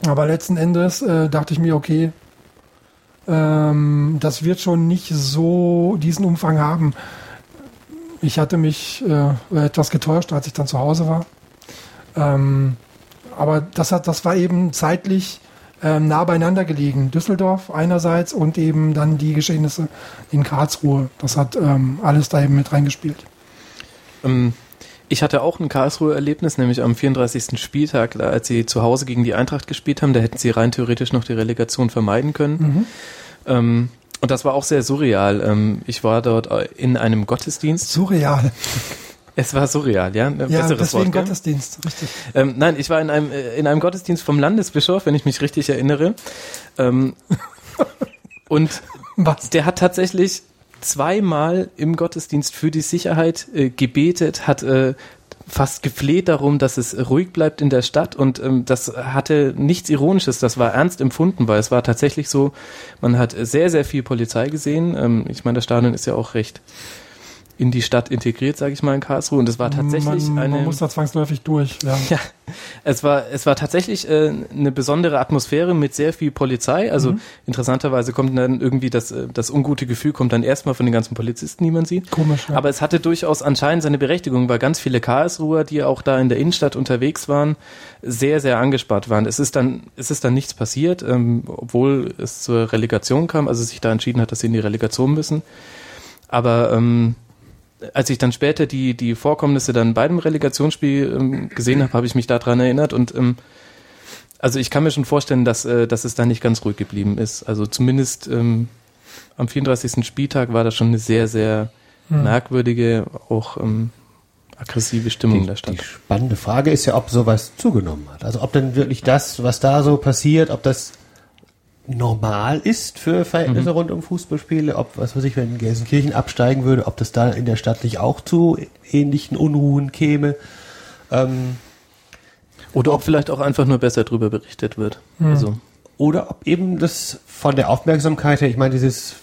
aber letzten Endes äh, dachte ich mir, okay, ähm, das wird schon nicht so diesen Umfang haben. Ich hatte mich äh, etwas getäuscht, als ich dann zu Hause war. Ähm, aber das, hat, das war eben zeitlich ähm, nah beieinander gelegen. Düsseldorf einerseits und eben dann die Geschehnisse in Karlsruhe. Das hat ähm, alles da eben mit reingespielt. Ähm, ich hatte auch ein Karlsruhe-Erlebnis, nämlich am 34. Spieltag, als sie zu Hause gegen die Eintracht gespielt haben. Da hätten sie rein theoretisch noch die Relegation vermeiden können. Ähm, und das war auch sehr surreal. Ähm, ich war dort äh, in einem Gottesdienst. Surreal. Es war surreal, ja. Ein Ja, deswegen Wort. Gottesdienst. Richtig. Ähm, nein, ich war in einem, äh, in einem Gottesdienst vom Landesbischof, wenn ich mich richtig erinnere. Ähm, und Was? der hat tatsächlich zweimal im Gottesdienst für die Sicherheit äh, gebetet, hat äh, fast gefleht darum, dass es ruhig bleibt in der Stadt und ähm, das hatte nichts Ironisches, das war ernst empfunden, weil es war tatsächlich so, man hat sehr, sehr viel Polizei gesehen. Ähm, ich meine, das Stadion ist ja auch recht in die Stadt integriert, sage ich mal, in Karlsruhe und es war tatsächlich man, eine... man muss da zwangsläufig durch. Ja. Ja, es war, es war tatsächlich äh, eine besondere Atmosphäre mit sehr viel Polizei. Also interessanterweise kommt dann irgendwie das, äh, das ungute Gefühl kommt dann erstmal von den ganzen Polizisten, die man sieht. Komisch. Ja. Aber es hatte durchaus anscheinend seine Berechtigung, weil ganz viele Karlsruher, die auch da in der Innenstadt unterwegs waren, sehr, sehr angespannt waren. Es ist dann, es ist dann nichts passiert, ähm, obwohl es zur Relegation kam, also sich da entschieden hat, dass sie in die Relegation müssen. Aber ähm, als ich dann später die, die Vorkommnisse dann bei dem Relegationsspiel ähm, gesehen habe, habe ich mich daran erinnert und ähm, also ich kann mir schon vorstellen, dass, äh, dass es da nicht ganz ruhig geblieben ist. Also zumindest ähm, am 34. Spieltag war das schon eine sehr, sehr merkwürdige, auch ähm, aggressive Stimmung in der Die spannende Frage ist ja, ob sowas zugenommen hat. Also ob denn wirklich das, was da so passiert, ob das normal ist für Verhältnisse rund um Fußballspiele, ob, was weiß ich, wenn Gelsenkirchen absteigen würde, ob das da in der Stadt nicht auch zu ähnlichen Unruhen käme. Ähm, Oder ob vielleicht auch einfach nur besser drüber berichtet wird. Also Oder ob eben das von der Aufmerksamkeit her, ich meine, dieses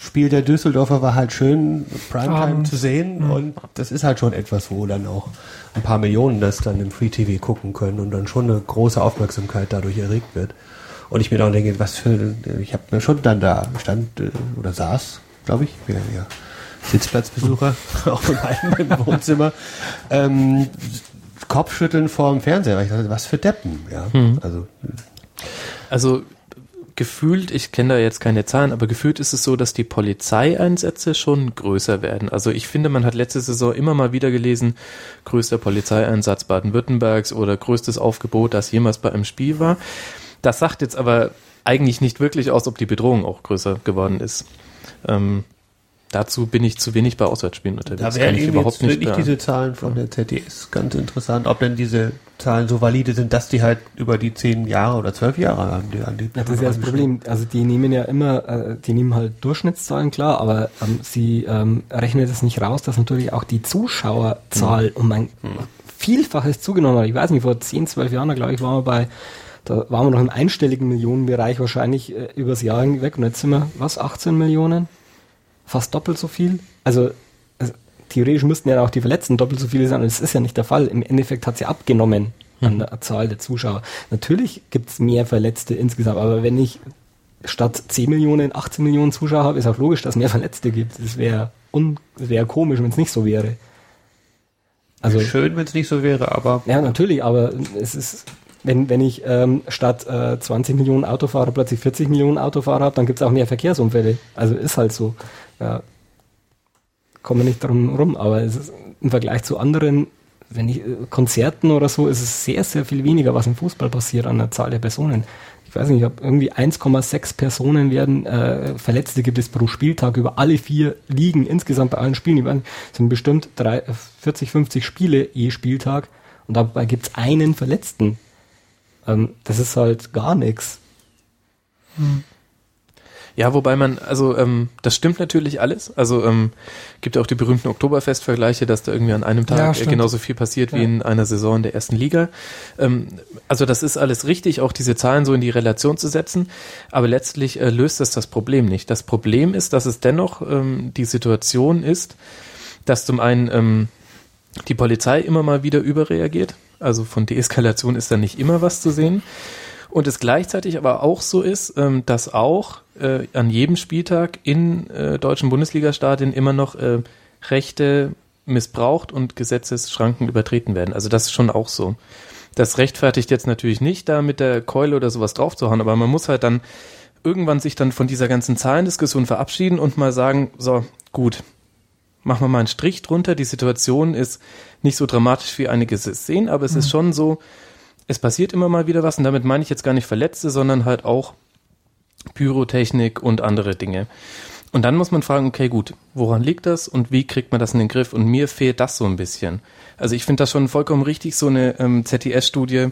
Spiel der Düsseldorfer war halt schön Primetime Abends. zu sehen und das ist halt schon etwas, wo dann auch ein paar Millionen das dann im Free TV gucken können und dann schon eine große Aufmerksamkeit dadurch erregt wird. Und ich mir dann denke, was für, ich habe mir schon dann da stand äh, oder saß, glaube ich, ja, ja, Sitzplatzbesucher, auch in meinem Wohnzimmer, ähm, Kopfschütteln vorm Fernseher, weil ich dachte, was für Deppen, ja. Also Also gefühlt, ich kenne da jetzt keine Zahlen, aber gefühlt ist es so, dass die Polizeieinsätze schon größer werden. Also ich finde, man hat letzte Saison immer mal wieder gelesen, größter Polizeieinsatz Baden-Württembergs oder größtes Aufgebot, das jemals bei einem Spiel war. Das sagt jetzt aber eigentlich nicht wirklich aus, ob die Bedrohung auch größer geworden ist. Ähm, dazu bin ich zu wenig bei Auswärtsspielen unterwegs. Da wäre eben überhaupt jetzt nicht wirklich diese Zahlen von der ZDS ganz interessant, ob denn diese Zahlen so valide sind, dass die halt über die zehn Jahre oder zwölf Jahre an die, an die Ja, das ist ja das Problem. Also die nehmen ja immer, äh, die nehmen halt Durchschnittszahlen, klar, aber ähm, sie ähm, rechnen das nicht raus, dass natürlich auch die Zuschauerzahl um ein Vielfaches zugenommen hat. Ich weiß nicht, vor 10, 12 Jahren, glaube ich, waren wir bei Da waren wir noch im einstelligen Millionenbereich wahrscheinlich äh, übers Jahr hinweg. Und jetzt sind wir, was, 18 Millionen? Fast doppelt so viel. Also, also theoretisch müssten ja auch die Verletzten doppelt so viele sein. Und das ist ja nicht der Fall. Im Endeffekt hat sie abgenommen an der Zahl der Zuschauer. Natürlich gibt's mehr Verletzte insgesamt, aber wenn ich statt 10 Millionen 18 Millionen Zuschauer habe, ist auch logisch, dass es mehr Verletzte gibt. Das wäre wär komisch, wenn es nicht so wäre. Also schön, wenn es nicht so wäre, aber ja natürlich, aber es ist wenn, wenn ich ähm, statt äh, 20 Millionen Autofahrer plötzlich 40 Millionen Autofahrer habe, dann gibt es auch mehr Verkehrsunfälle. Also ist halt so. Ja, kommen nicht drum rum, aber ist im Vergleich zu anderen, wenn ich äh, Konzerten oder so, ist es sehr, sehr viel weniger, was im Fußball passiert an der Zahl der Personen. Ich weiß nicht, ich habe irgendwie 1,6 Personen werden äh, Verletzte gibt es pro Spieltag über alle vier Ligen insgesamt bei allen Spielen. Es sind bestimmt drei, 40, 50 Spiele je Spieltag und dabei gibt es einen Verletzten ähm, das ist halt gar nichts. Hm. Ja, wobei man, also ähm, das stimmt natürlich alles. Also ähm, gibt auch die berühmten Oktoberfest-Vergleiche, dass da irgendwie an einem Tag ja, genauso viel passiert ja. wie in einer Saison der ersten Liga. Ähm, also das ist alles richtig, auch diese Zahlen so in die Relation zu setzen. Aber letztlich äh, löst das das Problem nicht. Das Problem ist, dass es dennoch ähm, die Situation ist, dass zum einen ähm, die Polizei immer mal wieder überreagiert. Also von Deeskalation ist da nicht immer was zu sehen. Und es gleichzeitig aber auch so ist, ähm, dass auch äh, an jedem Spieltag in äh, deutschen Bundesliga-Stadien immer noch äh, Rechte missbraucht und Gesetzesschranken übertreten werden. Also das ist schon auch so. Das rechtfertigt jetzt natürlich nicht, da mit der Keule oder sowas draufzuhauen, aber man muss halt dann irgendwann sich dann von dieser ganzen Zahlendiskussion verabschieden und mal sagen, so, gut, machen wir mal einen Strich drunter. Die Situation ist nicht so dramatisch, wie einige es sehen, aber es mhm. ist schon so, es passiert immer mal wieder was und damit meine ich jetzt gar nicht Verletzte, sondern halt auch Pyrotechnik und andere Dinge. Und dann muss man fragen, okay, gut, woran liegt das und wie kriegt man das in den Griff? Und mir fehlt das so ein bisschen. Also ich finde das schon vollkommen richtig, so eine ähm, ZTS-Studie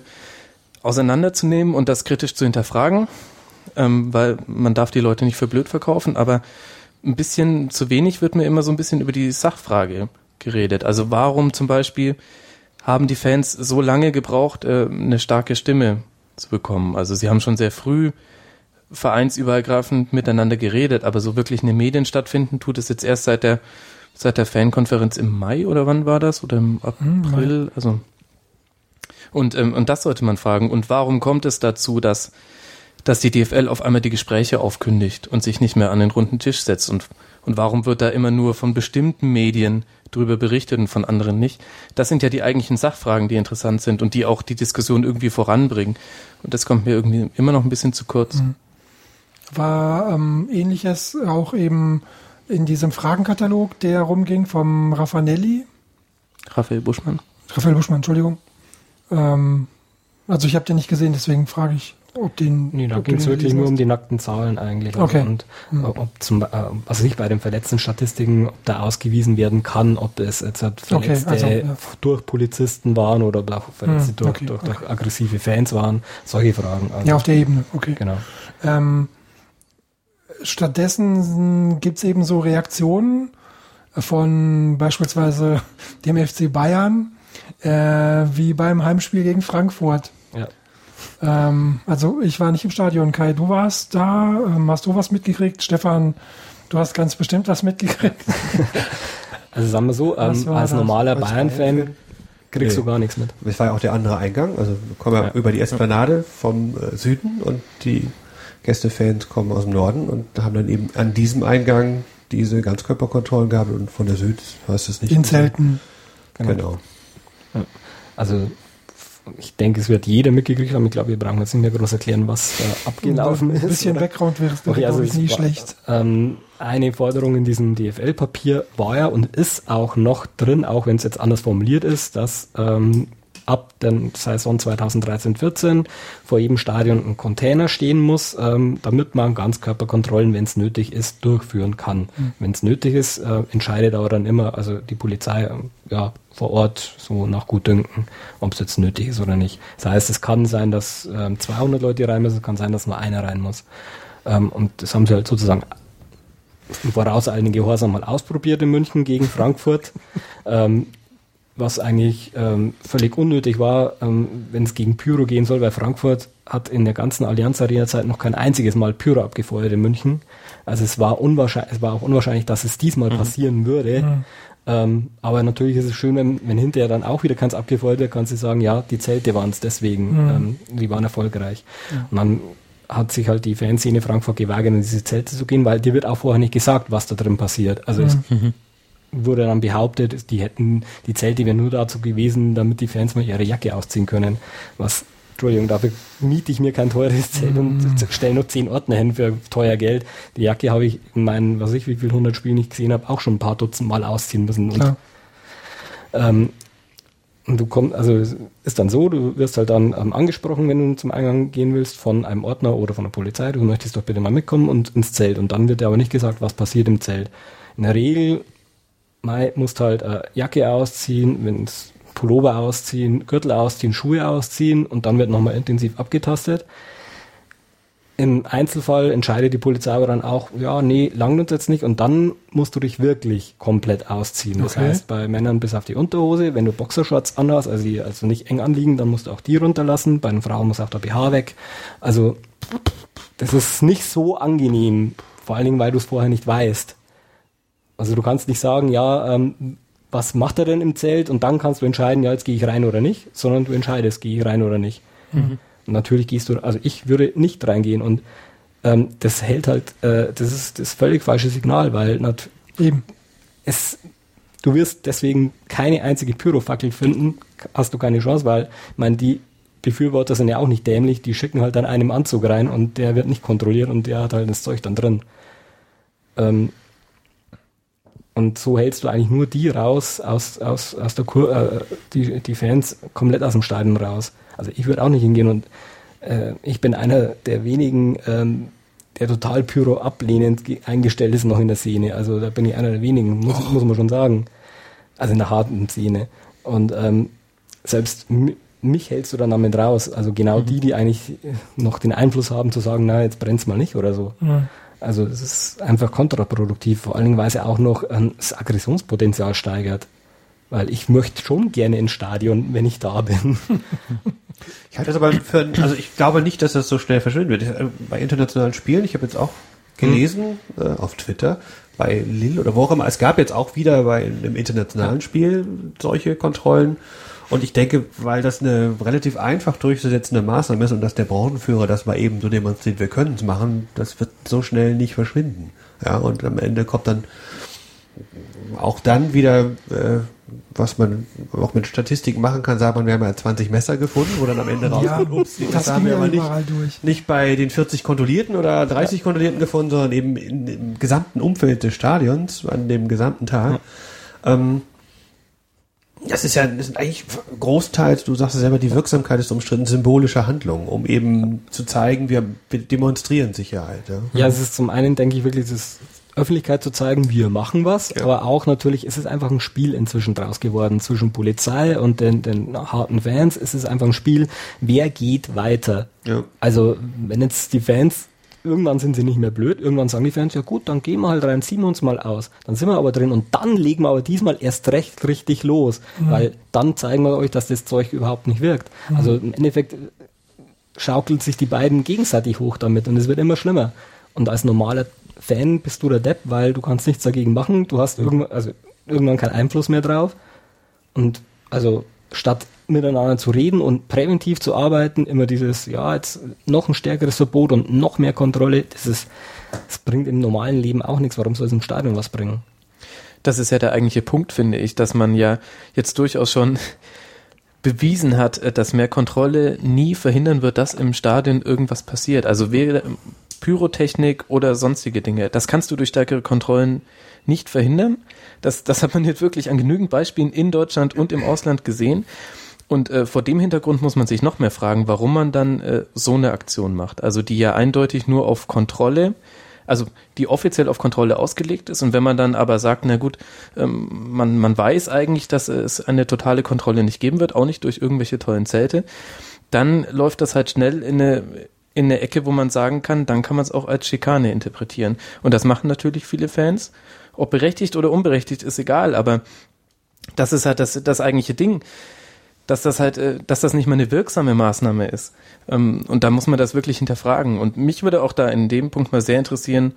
auseinanderzunehmen und das kritisch zu hinterfragen, ähm, weil man darf die Leute nicht für blöd verkaufen, aber ein bisschen zu wenig wird mir immer so ein bisschen über die Sachfrage geredet. Also warum zum Beispiel haben die Fans so lange gebraucht, äh, eine starke Stimme zu bekommen? Also sie haben schon sehr früh vereinsübergreifend miteinander geredet, aber so wirklich eine Medien stattfinden tut es jetzt erst seit der seit der Fankonferenz im Mai oder wann war das oder im April? Also und ähm, und das sollte man fragen. Und warum kommt es dazu, dass dass die DFL auf einmal die Gespräche aufkündigt und sich nicht mehr an den runden Tisch setzt und, und warum wird da immer nur von bestimmten Medien drüber berichtet und von anderen nicht? Das sind ja die eigentlichen Sachfragen, die interessant sind und die auch die Diskussion irgendwie voranbringen. Und das kommt mir irgendwie immer noch ein bisschen zu kurz. Mhm. War ähm, ähnliches auch eben in diesem Fragenkatalog, der rumging vom Raffanelli. Raphael Buschmann. Raphael Buschmann, Entschuldigung. Ähm, also ich habe den nicht gesehen, deswegen frage ich. Ob den, nee, da ging es wirklich nur um die nackten Zahlen eigentlich. Okay. Und hm. ob zum, äh, also nicht bei den verletzten Statistiken, ob da ausgewiesen werden kann, ob es jetzt halt Verletzte okay, also, ja. durch Polizisten waren oder Verletzte hm, okay, durch, durch, durch, aggressive Fans waren. Solche Fragen. Also, ja, auf der Ebene, okay. Genau. Ähm, stattdessen gibt es eben so Reaktionen von beispielsweise dem FC Bayern, äh, wie beim Heimspiel gegen Frankfurt. Ja. Ähm, also ich war nicht im Stadion, Kai, du warst da, ähm, hast du was mitgekriegt? Stefan, du hast ganz bestimmt was mitgekriegt. also sagen wir so, ähm, als normaler Bayern-Fan kriegst nee. du gar nichts mit. Das war ja auch der andere Eingang, also wir kommen ja, ja. über die Esplanade vom äh, Süden und die Gästefans kommen aus dem Norden und haben dann eben an diesem Eingang diese Ganzkörperkontrollen gehabt und von der Süd heißt es nicht. In Zelten. Genau. genau. Also ich denke, es wird jeder mitgekriegt haben. Ich glaube, wir brauchen jetzt nicht mehr groß erklären, was da abgelaufen ist. Ein bisschen oder? Background wäre es, okay, also ich, nie war, schlecht. Ähm, eine Forderung in diesem DFL-Papier war ja und ist auch noch drin, auch wenn es jetzt anders formuliert ist, dass ähm, ab der Saison 2013-14 vor jedem Stadion ein Container stehen muss, ähm, damit man Ganzkörperkontrollen, wenn es nötig ist, durchführen kann. Mhm. Wenn es nötig ist, äh, entscheidet aber dann immer, also die Polizei äh, ja, vor Ort so nach Gutdünken, ob es jetzt nötig ist oder nicht. Das heißt, es kann sein, dass ähm, 200 Leute rein müssen, es kann sein, dass nur einer rein muss. Ähm, und das haben sie halt sozusagen voraus einigen Gehorsam mal ausprobiert in München gegen Frankfurt. ähm, was eigentlich ähm, völlig unnötig war, ähm, wenn es gegen Pyro gehen soll, weil Frankfurt hat in der ganzen Allianz Arena Zeit noch kein einziges Mal Pyro abgefeuert in München. Also es war unwahrscheinlich, es war auch unwahrscheinlich, dass es diesmal Mhm. passieren würde. Ähm, aber natürlich ist es schön, wenn, wenn hinterher dann auch wieder keins abgefeuert wird, kannst du sagen, ja, die Zelte waren es deswegen, Mhm. ähm, die waren erfolgreich. Und dann hat sich halt die Fanszene Frankfurt geweigert, in diese Zelte zu gehen, weil dir wird auch vorher nicht gesagt, was da drin passiert. Also es wurde dann behauptet, die hätten, die Zelte wären nur dazu gewesen, damit die Fans mal ihre Jacke ausziehen können. Was, Entschuldigung, dafür miete ich mir kein teures Zelt und stelle nur zehn Ordner hin für teuer Geld. Die Jacke habe ich in meinen, was weiß ich, wie viel hundert Spielen ich gesehen habe, auch schon ein paar Dutzend Mal ausziehen müssen. Und, Klar. ähm, und du kommst, also es ist dann so, du wirst halt dann ähm, angesprochen, wenn du zum Eingang gehen willst, von einem Ordner oder von der Polizei, du möchtest doch bitte mal mitkommen und ins Zelt. Und dann wird dir aber nicht gesagt, was passiert im Zelt. In der Regel Mai musst halt äh, Jacke ausziehen, wenn's Pullover ausziehen, Gürtel ausziehen, Schuhe ausziehen und dann wird nochmal intensiv abgetastet. Im Einzelfall entscheidet die Polizei aber dann auch, ja, nee, langt uns jetzt nicht und dann musst du dich wirklich komplett ausziehen. Das Okay. heißt, bei Männern bis auf die Unterhose, wenn du Boxershorts anhast, also die also nicht eng anliegen, dann musst du auch die runterlassen. Bei den Frauen muss auch der BH weg. Also das ist nicht so angenehm, vor allen Dingen, weil du es vorher nicht weißt. Also du kannst nicht sagen, ja, ähm, was macht er denn im Zelt und dann kannst du entscheiden, ja, jetzt gehe ich rein oder nicht, sondern du entscheidest, gehe ich rein oder nicht. Und natürlich gehst du, also ich würde nicht reingehen und ähm, das hält halt, äh, das ist das völlig falsche Signal, weil nat Eben. es, du wirst deswegen keine einzige Pyrofackel finden, hast du keine Chance, weil, ich meine, die Befürworter sind ja auch nicht dämlich, die schicken halt dann einem Anzug rein und der wird nicht kontrolliert und der hat halt das Zeug dann drin. Ähm, und so hältst du eigentlich nur die raus aus, aus, aus der Kur äh, die, die Fans komplett aus dem Stadion raus. Also ich würde auch nicht hingehen und äh, ich bin einer der wenigen, ähm, der total Pyro ablehnend ge- eingestellt ist noch in der Szene. Also da bin ich einer der wenigen, muss, muss man schon sagen. Also in der harten Szene. Und ähm, selbst mi- mich hältst du dann damit raus. Also genau die, die eigentlich noch den Einfluss haben zu sagen, na, jetzt brennt's mal nicht oder so. Ja. Also das ist einfach kontraproduktiv, vor allen Dingen, weil es ja auch noch ähm, das Aggressionspotenzial steigert. Weil ich möchte schon gerne ins Stadion, wenn ich da bin. Ich halte das aber für, also ich glaube nicht, dass das so schnell verschwinden wird. Äh, Bei internationalen Spielen, ich habe jetzt auch gelesen äh, auf Twitter, bei Lille oder wo auch immer, es gab jetzt auch wieder bei einem internationalen Spiel solche Kontrollen. Und ich denke, weil das eine relativ einfach durchzusetzende Maßnahme ist und dass der Branchenführer das mal eben so demonstriert, wir können es machen, das wird so schnell nicht verschwinden. Ja, und am Ende kommt dann auch dann wieder, äh, was man auch mit Statistik machen kann, sagt man, wir haben ja 20 Messer gefunden, wo dann am Ende rauskommt, ups, die das Messer haben wir ja aber nicht, nicht bei den 40 Kontrollierten oder 30 Kontrollierten gefunden, sondern eben in, im gesamten Umfeld des Stadions, an dem gesamten Tag. Ähm, das ist ja das sind eigentlich großteils, du sagst es selber, die Wirksamkeit ist umstritten, symbolische Handlung, um eben zu zeigen, wir wir demonstrieren Sicherheit. Ja. Ja, es ist zum einen, denke ich, wirklich das Öffentlichkeit zu zeigen, wir machen was, Ja. aber auch natürlich ist es einfach ein Spiel inzwischen draus geworden zwischen Polizei und den, den harten Fans. Es ist einfach ein Spiel, wer geht weiter. Ja. Also wenn jetzt die Fans, irgendwann sind sie nicht mehr blöd, irgendwann sagen die Fans, ja gut, dann gehen wir halt rein, ziehen wir uns mal aus. Dann sind wir aber drin und dann legen wir aber diesmal erst recht richtig los, weil dann zeigen wir euch, dass das Zeug überhaupt nicht wirkt. Also im Endeffekt schaukelt sich die beiden gegenseitig hoch damit und es wird immer schlimmer. Und als normaler Fan bist du der Depp, weil du kannst nichts dagegen machen, du hast irgendwann, also irgendwann keinen Einfluss mehr drauf. Und also statt miteinander zu reden und präventiv zu arbeiten, immer dieses, ja, jetzt noch ein stärkeres Verbot und noch mehr Kontrolle, das ist, das bringt im normalen Leben auch nichts. Warum soll es im Stadion was bringen? Das ist ja der eigentliche Punkt, finde ich, dass man ja jetzt durchaus schon bewiesen hat, äh, dass mehr Kontrolle nie verhindern wird, dass im Stadion irgendwas passiert. Also weder Pyrotechnik oder sonstige Dinge. Das kannst du durch stärkere Kontrollen nicht verhindern. Das, das hat man jetzt wirklich an genügend Beispielen in Deutschland und im Ausland gesehen. Und äh, vor dem Hintergrund muss man sich noch mehr fragen, warum man dann äh, so eine Aktion macht. Also die ja eindeutig nur auf Kontrolle, also die offiziell auf Kontrolle ausgelegt ist. Und wenn man dann aber sagt, na gut, ähm, man, man weiß eigentlich, dass es eine totale Kontrolle nicht geben wird, auch nicht durch irgendwelche tollen Zelte, dann läuft das halt schnell in eine, in eine Ecke, wo man sagen kann, dann kann man es auch als Schikane interpretieren. Und das machen natürlich viele Fans. Ob berechtigt oder unberechtigt ist egal, aber das ist halt das, das eigentliche Ding, dass das halt, äh, dass das nicht mal eine wirksame Maßnahme ist. Ähm, und da muss man das wirklich hinterfragen. Und mich würde auch da in dem Punkt mal sehr interessieren,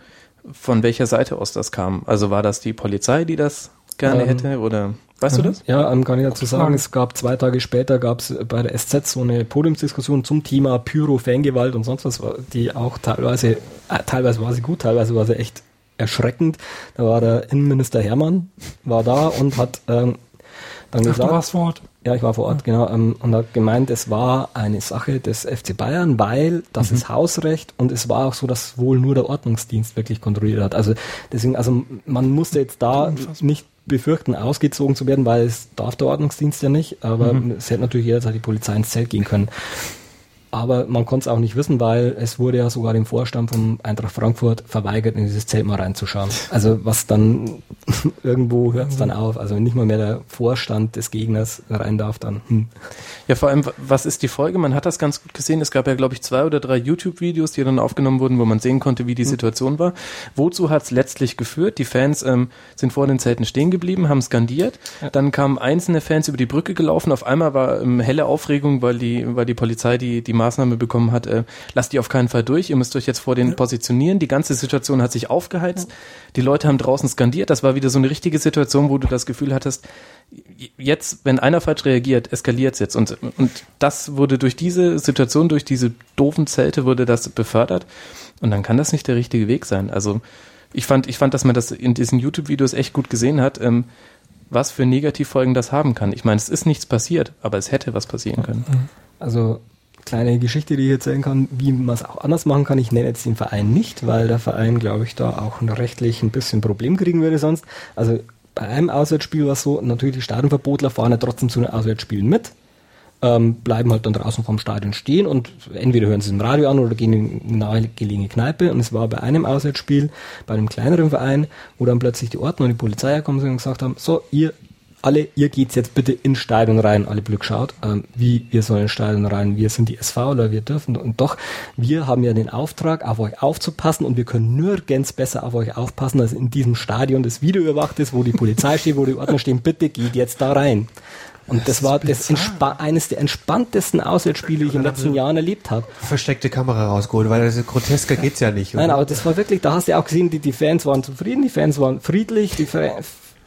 von welcher Seite aus das kam. Also war das die Polizei, die das gerne Ähm, hätte oder weißt du das? Ja, ähm, kann ich dazu sagen, es gab zwei Tage später gab es bei der SZ so eine Podiumsdiskussion zum Thema Pyro, Fangewalt und sonst was, die auch teilweise, äh, teilweise war sie gut, teilweise war sie echt erschreckend. Da war der Innenminister Hermann, war da und hat ähm, dann Ach, du gesagt, warst vor Ort. ja, ich war vor Ort, genau, ähm, und hat gemeint, es war eine Sache des FC Bayern, weil das ist Hausrecht und es war auch so, dass wohl nur der Ordnungsdienst wirklich kontrolliert hat. Also deswegen, also man musste jetzt da nicht befürchten, ausgezogen zu werden, weil es darf der Ordnungsdienst ja nicht, aber es hätte natürlich jederzeit die Polizei ins Zelt gehen können. Aber man konnte es auch nicht wissen, weil es wurde ja sogar dem Vorstand vom Eintracht Frankfurt verweigert, in dieses Zelt mal reinzuschauen. Also was dann irgendwo hört es dann auf. Also wenn nicht mal mehr der Vorstand des Gegners rein darf, dann hm. Ja, vor allem, was ist die Folge? Man hat das ganz gut gesehen. Es gab ja, glaube ich, zwei oder drei YouTube-Videos, die dann aufgenommen wurden, wo man sehen konnte, wie die Situation war. Wozu hat es letztlich geführt? Die Fans ähm, sind vor den Zelten stehen geblieben, haben skandiert. Dann kamen einzelne Fans über die Brücke gelaufen. Auf einmal war ähm, helle Aufregung, weil die, weil die Polizei die, die Maßnahme bekommen hat, äh, lasst die auf keinen Fall durch, ihr müsst euch jetzt vor den positionieren. Die ganze Situation hat sich aufgeheizt. Die Leute haben draußen skandiert. Das war wieder so eine richtige Situation, wo du das Gefühl hattest, jetzt, wenn einer falsch reagiert, eskaliert es jetzt. Und, und das wurde durch diese Situation, durch diese doofen Zelte, wurde das befördert. Und dann kann das nicht der richtige Weg sein. Also ich fand, ich fand, dass man das in diesen YouTube-Videos echt gut gesehen hat, ähm, was für Negativfolgen das haben kann. Ich meine, es ist nichts passiert, aber es hätte was passieren können. Also kleine Geschichte, die ich erzählen kann, wie man es auch anders machen kann. Ich nenne jetzt den Verein nicht, weil der Verein, glaube ich, da auch rechtlich ein bisschen Problem kriegen würde sonst. Also bei einem Auswärtsspiel war es so, natürlich Stadionverbotler fahren ja trotzdem zu den Auswärtsspielen mit, ähm, bleiben halt dann draußen vom Stadion stehen und entweder hören sie im Radio an oder gehen in eine nahegelegene Kneipe. Und es war bei einem Auswärtsspiel, bei einem kleineren Verein, wo dann plötzlich die Ordner und die Polizei herkommen sind und gesagt haben, so, ihr alle, ihr geht's jetzt bitte ins Stadion rein, alle Glück schaut, ähm, wie wir sollen ins Stadion rein, wir sind die SV oder wir dürfen und doch, wir haben ja den Auftrag, auf euch aufzupassen und wir können nirgends besser auf euch aufpassen, als in diesem Stadion, das videoüberwacht ist, wo die Polizei steht, wo die Ordner stehen, bitte geht jetzt da rein. Und das, war das eines der entspanntesten Auswärtsspiele, die ich in den letzten Jahren erlebt habe. Versteckte Kamera rausgeholt, weil das grotesker geht's ja nicht. Nein, oder? aber das war wirklich, da hast du ja auch gesehen, die, die Fans waren zufrieden, die Fans waren friedlich, die,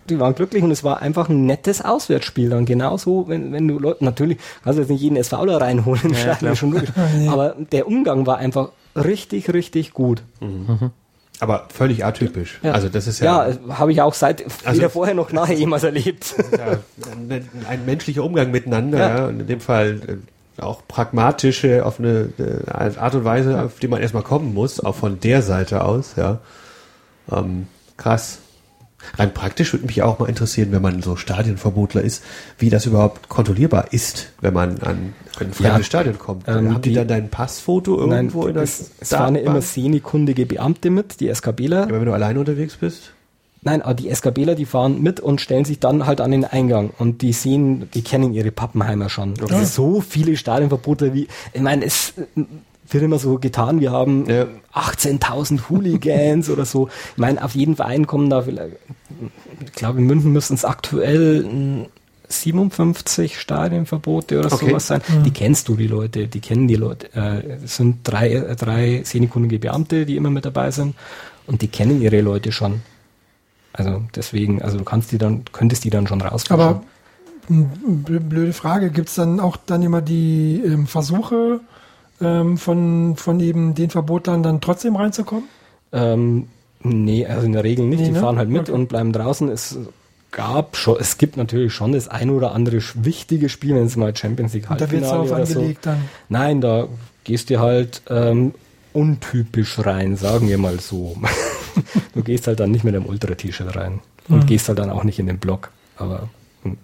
die waren glücklich und es war einfach ein nettes Auswärtsspiel dann. Genauso, wenn, wenn du Leute, natürlich kannst du jetzt nicht jeden SVler reinholen, im Stadion, schon logisch. aber der Umgang war einfach richtig, richtig gut. Aber völlig atypisch. Ja. Also das ist ja, Ja, habe ich auch seit Also- weder vorher noch nachher jemals erlebt. ja ein, ein menschlicher Umgang miteinander. Ja. Ja. Und in dem Fall äh, auch pragmatische, auf eine äh, Art und Weise, auf die man erstmal kommen muss, auch von der Seite aus. Ja, ähm, krass. Rein praktisch würde mich auch mal interessieren, wenn man so Stadionverbotler ist, wie das überhaupt kontrollierbar ist, wenn man an ein fremdes Ja, Stadion kommt. ähm, Haben die, die- dann dein Passfoto irgendwo in der es, es fahren immer sehnekundige Beamte mit, die SKBler. Aber wenn du alleine unterwegs bist? Nein, aber die SKBler, die fahren mit und stellen sich dann halt an den Eingang und die sehen, die kennen ihre Pappenheimer schon. Okay. So viele Stadionverbote wie, ich meine, es wird immer so getan, wir haben Ja. 18.000 Hooligans oder so. Ich meine, auf jeden Verein kommen da vielleicht, ich glaube in München müssten es aktuell mm, 57 Stadionverbote oder Okay. sowas sein. Die kennst du, die Leute, die kennen die Leute. Äh, Es sind drei, äh, drei sehnekundige Beamte, die immer mit dabei sind und die kennen ihre Leute schon. Also deswegen, also du kannst die dann, könntest die dann schon rausfischen. Aber blöde Frage, gibt es dann auch dann immer die ähm, Versuche ähm, von, von eben den Verbotlern dann trotzdem reinzukommen? ähm, nee, also in der Regel nicht. Nee, die ne? fahren halt mit Okay. und bleiben draußen. Es gab schon, es gibt natürlich schon das ein oder andere wichtige Spiel, wenn es mal Champions League Und da wird es Halbfinale darauf oder so. angelegt dann. Nein, da gehst du halt ähm, untypisch rein, sagen wir mal so. du gehst halt dann nicht mit einem Ultra-T-Shirt rein und Mhm. gehst halt dann auch nicht in den Block. Aber hm.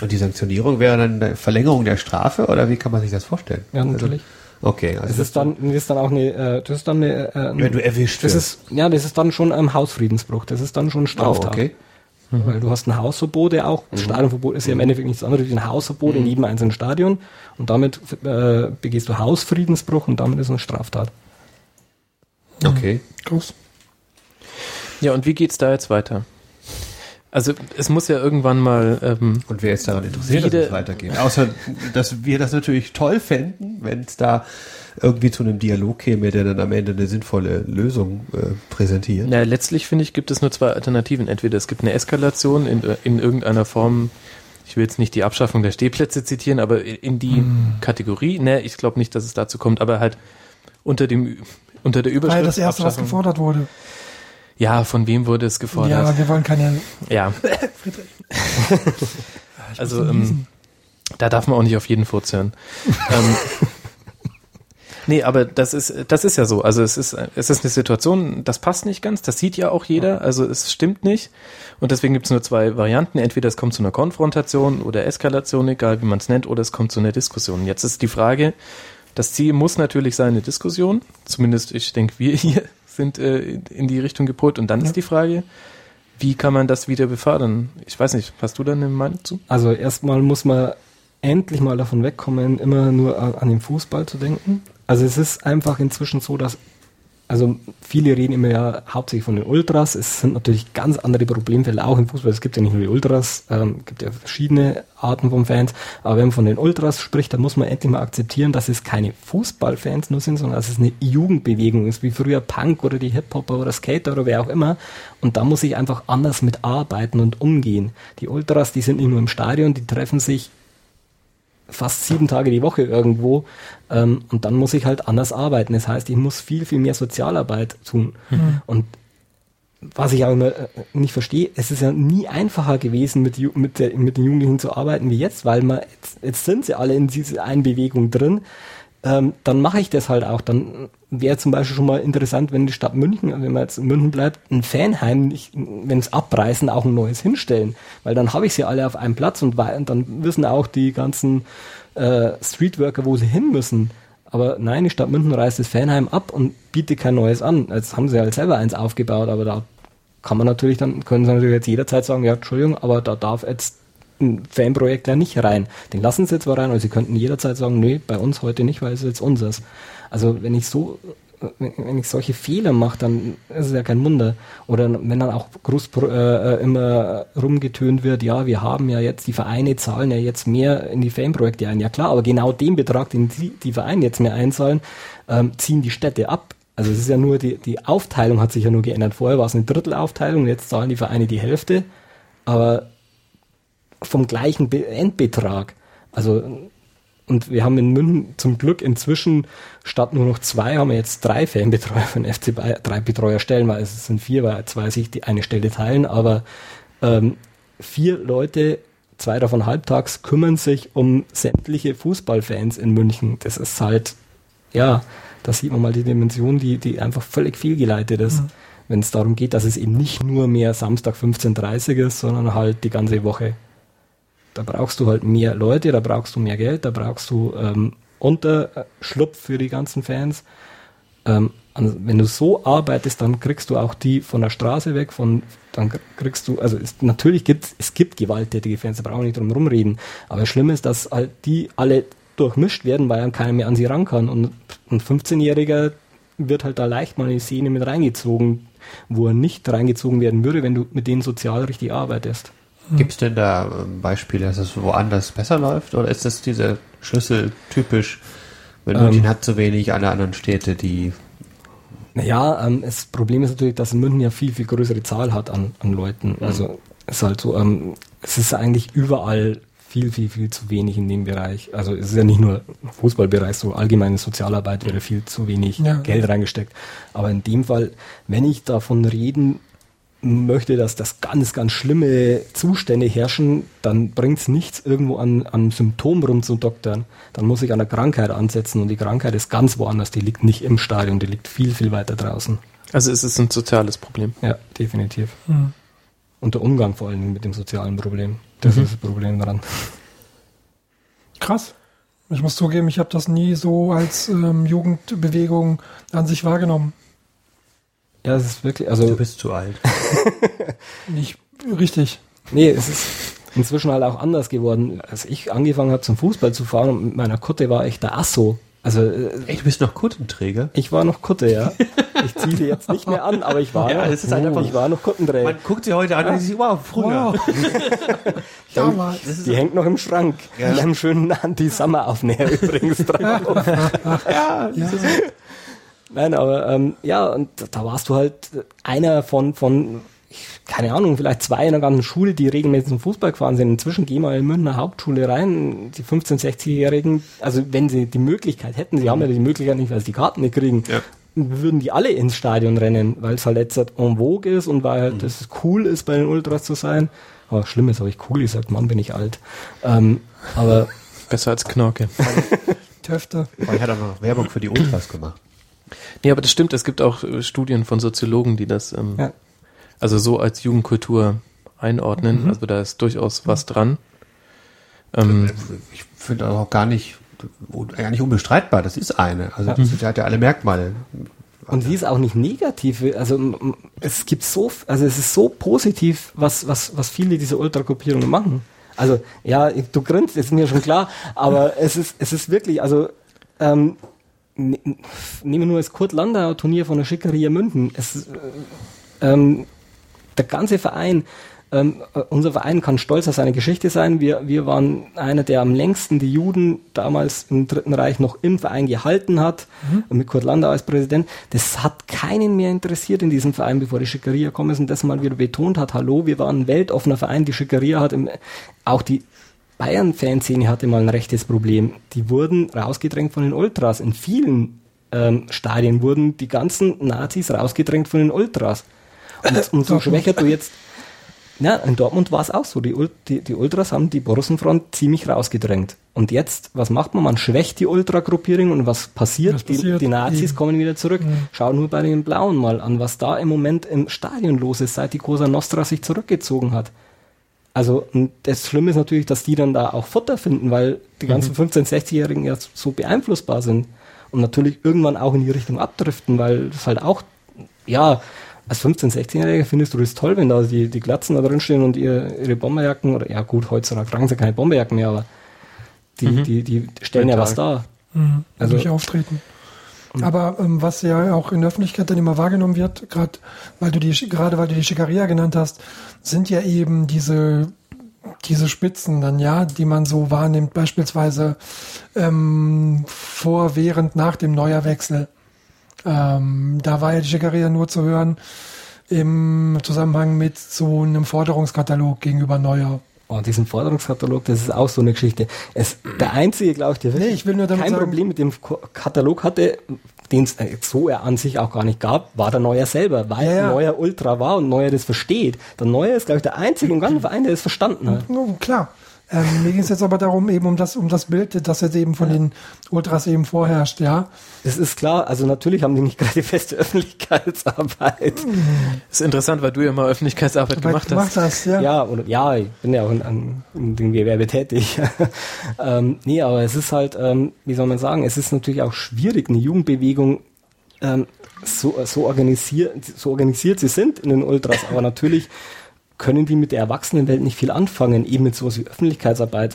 Und die Sanktionierung wäre dann eine Verlängerung der Strafe oder wie kann man sich das vorstellen? ja, natürlich. Also, okay, also Das ist dann, das ist dann auch eine, äh, das ist dann eine, äh, wenn du erwischt das wirst. ist, ja, das ist dann schon ein Hausfriedensbruch. Das ist dann schon oh, Straftat. okay. Weil du hast ein Hausverbot, ja auch. Stadionverbot ist ja im Endeffekt nichts anderes wie ein Hausverbot in jedem einzelnen Stadion. Und damit äh, begehst du Hausfriedensbruch und damit ist es eine Straftat. Okay. Groß. Ja, und wie geht's da jetzt weiter? Also es muss ja irgendwann mal ähm, Und wer ist daran interessiert, dass es weitergeht? Außer, dass wir das natürlich toll fänden, wenn es da irgendwie zu einem Dialog käme, der dann am Ende eine sinnvolle Lösung äh, präsentiert. Na, letztlich finde ich, gibt es nur zwei Alternativen. Entweder es gibt eine Eskalation in, in irgendeiner Form, ich will jetzt nicht die Abschaffung der Stehplätze zitieren, aber in die Kategorie, ne, ich glaube nicht, dass es dazu kommt, aber halt unter dem unter der Überschrift Weil das erste, was gefordert wurde. Ja, von wem wurde es Ja, gefordert? wir wollen keine. Ja. Also ähm, da darf man auch nicht auf jeden Furz hören. ähm, nee, aber das ist das ist ja so. Also es ist es ist eine Situation, das passt nicht ganz. Das sieht ja auch jeder. Also es stimmt nicht. Und deswegen gibt es nur zwei Varianten. Entweder es kommt zu einer Konfrontation oder Eskalation, egal wie man es nennt, oder es kommt zu einer Diskussion. Jetzt ist die Frage, das Ziel muss natürlich sein, eine Diskussion. Zumindest, ich denke, wir hier sind äh, in die Richtung gepolt. Und dann ist die Frage, wie kann man das wieder befördern? Ich weiß nicht, hast du da eine Meinung zu? Also erstmal muss man endlich mal davon wegkommen, immer nur an den Fußball zu denken. Also es ist einfach inzwischen so, dass also viele reden immer ja hauptsächlich von den Ultras. Es sind natürlich ganz andere Problemfälle auch im Fußball. Es gibt ja nicht nur die Ultras, ähm, gibt ja verschiedene Arten von Fans. Aber wenn man von den Ultras spricht, dann muss man endlich mal akzeptieren, dass es keine Fußballfans nur sind, sondern dass es eine Jugendbewegung ist, wie früher Punk oder die Hip-Hopper oder Skater oder wer auch immer. Und da muss ich einfach anders mit arbeiten und umgehen. Die Ultras, die sind nicht nur im Stadion, die treffen sich fast sieben Tage die Woche irgendwo ähm, und dann muss ich halt anders arbeiten. Das heißt, ich muss viel, viel mehr Sozialarbeit tun. Und was ich auch immer äh, nicht verstehe, es ist ja nie einfacher gewesen, mit, mit, der, mit den Jugendlichen zu arbeiten wie jetzt, weil man, jetzt, jetzt sind sie alle in dieser einen Bewegung drin. Ähm, dann mache ich das halt auch. Dann wäre zum Beispiel schon mal interessant, wenn die Stadt München, wenn man jetzt in München bleibt, ein Fanheim, wenn es abreißen, auch ein neues hinstellen. Weil dann habe ich sie alle auf einem Platz und, und dann wissen auch die ganzen äh, Streetworker, wo sie hin müssen. Aber nein, die Stadt München reißt das Fanheim ab und bietet kein neues an. Jetzt haben sie halt selber eins aufgebaut, aber da kann man natürlich dann, können sie natürlich jetzt jederzeit sagen, ja, Entschuldigung, aber da darf jetzt ein Fanprojekt ja nicht rein. Den lassen sie zwar rein, aber sie könnten jederzeit sagen, nee, bei uns heute nicht, weil es ist jetzt unseres. Also wenn ich so, wenn ich solche Fehler mache, dann ist es ja kein Wunder. Oder wenn dann auch groß äh, immer rumgetönt wird, ja, wir haben ja jetzt, die Vereine zahlen ja jetzt mehr in die Fanprojekte ein. Ja klar, aber genau den Betrag, den die, die Vereine jetzt mehr einzahlen, ähm, ziehen die Städte ab. Also es ist ja nur, die, die Aufteilung hat sich ja nur geändert. Vorher war es eine Drittelaufteilung, jetzt zahlen die Vereine die Hälfte, aber vom gleichen Be Endbetrag. Also und wir haben in München zum Glück inzwischen statt nur noch zwei, haben wir jetzt drei Fanbetreuer den FC Bayern, drei Betreuerstellen, weil es sind vier, weil zwei sich die eine Stelle teilen, aber ähm, vier Leute, zwei davon halbtags, kümmern sich um sämtliche Fußballfans in München. Das ist halt, ja, da sieht man mal die Dimension, die, die einfach völlig fehlgeleitet ist. Wenn es darum geht, dass es eben nicht nur mehr Samstag 15.30 ist, sondern halt die ganze Woche. Da brauchst du halt mehr Leute, da brauchst du mehr Geld, da brauchst du ähm, Unterschlupf für die ganzen Fans. Ähm, wenn du so arbeitest, dann kriegst du auch die von der Straße weg, von dann kriegst du, also es, natürlich gibt es gibt gewalttätige Fans, da brauchen wir nicht drum rumreden. Aber das Schlimme ist, dass halt die alle durchmischt werden, weil dann keiner mehr an sie ran kann. Und ein 15-Jähriger wird halt da leicht mal in die Szene mit reingezogen, wo er nicht reingezogen werden würde, wenn du mit denen sozial richtig arbeitest. Gibt es denn da ähm, Beispiele, dass es woanders besser läuft? Oder ist das dieser Schlüssel typisch, wenn Ähm. München hat zu wenig, alle anderen Städte, die Naja, ähm, das Problem ist natürlich, dass München ja viel, viel größere Zahl hat an, an Leuten. Also es ist halt so, ähm, es ist eigentlich überall viel, viel, viel zu wenig in dem Bereich. Also es ist ja nicht nur Fußballbereich, so allgemeine Sozialarbeit wäre viel zu wenig Ja. Geld reingesteckt. Aber in dem Fall, wenn ich davon reden möchte, dass das ganz, ganz schlimme Zustände herrschen, dann bringt es nichts, irgendwo an, an Symptomen rumzudoktern. Dann muss ich an der Krankheit ansetzen und die Krankheit ist ganz woanders. Die liegt nicht im Stadion, die liegt viel, viel weiter draußen. Also es ist ein soziales Problem. Ja, definitiv. Mhm. Und der Umgang vor allen Dingen mit dem sozialen Problem. Das ist das Problem daran. Krass. Ich muss zugeben, ich habe das nie so als ähm, Jugendbewegung an sich wahrgenommen. Ja, es ist wirklich, du also, bist zu alt. Nicht richtig. nee, es ist inzwischen halt auch anders geworden. Als ich angefangen habe zum Fußball zu fahren und mit meiner Kutte war ich der Asso. Also äh, Ey, du bist noch Kuttenträger? ich war noch Kutte, ja. Ich ziehe sie jetzt nicht mehr an, aber ich war, Ja, das ist halt einfach- ich war noch Kuttenträger. Man guckt sie heute an und sieht, wow, früher. Wow. Damals. Die hängt noch im Schrank. Mit einem schönen Anti-Summer-Aufnäher übrigens drauf. Ja. Nein, aber ähm, ja, und da warst du halt einer von, von, ich- keine Ahnung, vielleicht zwei in der ganzen Schule, die regelmäßig zum Fußball gefahren sind. Inzwischen gehen wir in Münchner Hauptschule rein. Die 15-, 16-Jährigen, also wenn sie die Möglichkeit hätten, sie haben ja die Möglichkeit nicht, weil sie die Karten nicht kriegen, Ja. würden die alle ins Stadion rennen, weil es halt jetzt halt en vogue ist und weil halt es cool ist, bei den Ultras zu sein. Aber schlimm ist, habe ich cool gesagt, Mann, bin ich alt. Ähm, aber Besser als Knorke. Töfte. Aber ich hatte auch noch Werbung für die Ultras gemacht. Nee, aber das stimmt, es gibt auch äh, Studien von Soziologen, die das ähm, Ja. also so als Jugendkultur einordnen. Also da ist durchaus was dran. Ähm, Ich finde auch gar nicht, gar nicht unbestreitbar. Das ist eine. Also das hat ja alle Merkmale. Und sie ist auch nicht negativ. Also es gibt so, also es ist so positiv, was, was, was viele dieser Ultragruppierungen machen. Also ja, du grinst, ist mir schon klar, aber es ist, es ist wirklich, also ähm, nehmen wir nur das Kurt Landauer Turnier von der Schickeria München. Es, äh, ähm, der ganze Verein, ähm, äh, unser Verein kann stolz auf seine Geschichte sein. Wir, wir waren einer, der am längsten die Juden damals im Dritten Reich noch im Verein gehalten hat, und mit Kurt Landau als Präsident. Das hat keinen mehr interessiert in diesem Verein, bevor die Schickeria gekommen ist und das mal wieder betont hat. Hallo, wir waren ein weltoffener Verein. Die Schickeria hat im, auch die Bayern-Fanszene hatte mal ein rechtes Problem. Die wurden rausgedrängt von den Ultras. In vielen ähm, Stadien wurden die ganzen Nazis rausgedrängt von den Ultras. Und umso schwächer du jetzt. Ja, in Dortmund war es auch so. Die, die, die Ultras haben die Borussenfront ziemlich rausgedrängt. Und jetzt, was macht man? Man schwächt die Ultragruppierung und was passiert? Was passiert? Die, die Nazis kommen wieder zurück. Schau nur bei den Blauen mal an, was da im Moment im Stadion los ist, seit die Cosa Nostra sich zurückgezogen hat. Also und das Schlimme ist natürlich, dass die dann da auch Futter finden, weil die ganzen 15-, 16-Jährigen ja so beeinflussbar sind und natürlich irgendwann auch in die Richtung abdriften, weil das halt auch, ja, als 15-, 16-Jähriger findest du das toll, wenn da die, die Glatzen da drin stehen und ihr, ihre Bomberjacken, oder ja gut, heutzutage tragen sie keine Bomberjacken mehr, aber die, die, die stellen ja was dar. Mhm. Also- durch Auftreten. Aber ähm, was ja auch in der Öffentlichkeit dann immer wahrgenommen wird, gerade weil du die gerade weil du die Schickeria genannt hast, sind ja eben diese diese Spitzen dann ja, die man so wahrnimmt, beispielsweise ähm, vor, während, nach dem Neuerwechsel. Ähm, da war ja die Schickeria nur zu hören im Zusammenhang mit so einem Forderungskatalog gegenüber Neuer. Oh, diesen Forderungskatalog, das ist auch so eine Geschichte. Es, der einzige, glaube ich, der wirklich Nee, ich will nur damit kein sagen- Problem mit dem Katalog hatte, den es äh, so er an sich auch gar nicht gab, war der Neuer selber, weil Ja, ja. Neuer Ultra war und Neuer das versteht. Der Neuer ist, glaube ich, der einzige im ganzen Verein, der das verstanden hat. No, klar. Ähm, mir ging es jetzt aber darum, eben um das, um das Bild, das jetzt eben von den Ultras eben vorherrscht, ja. Das ist klar, also natürlich haben die nicht gerade die feste Öffentlichkeitsarbeit. ist interessant, weil du ja mal Öffentlichkeitsarbeit Dabei gemacht hast. hast, ja. Ja, oder, ja, ich bin ja auch in, an, in dem Gewerbe tätig. ähm, nee, aber es ist halt, ähm, wie soll man sagen, es ist natürlich auch schwierig, eine Jugendbewegung ähm, so, so, organisiert, so organisiert sie sind in den Ultras, aber natürlich können die mit der Erwachsenenwelt nicht viel anfangen, eben mit sowas wie Öffentlichkeitsarbeit.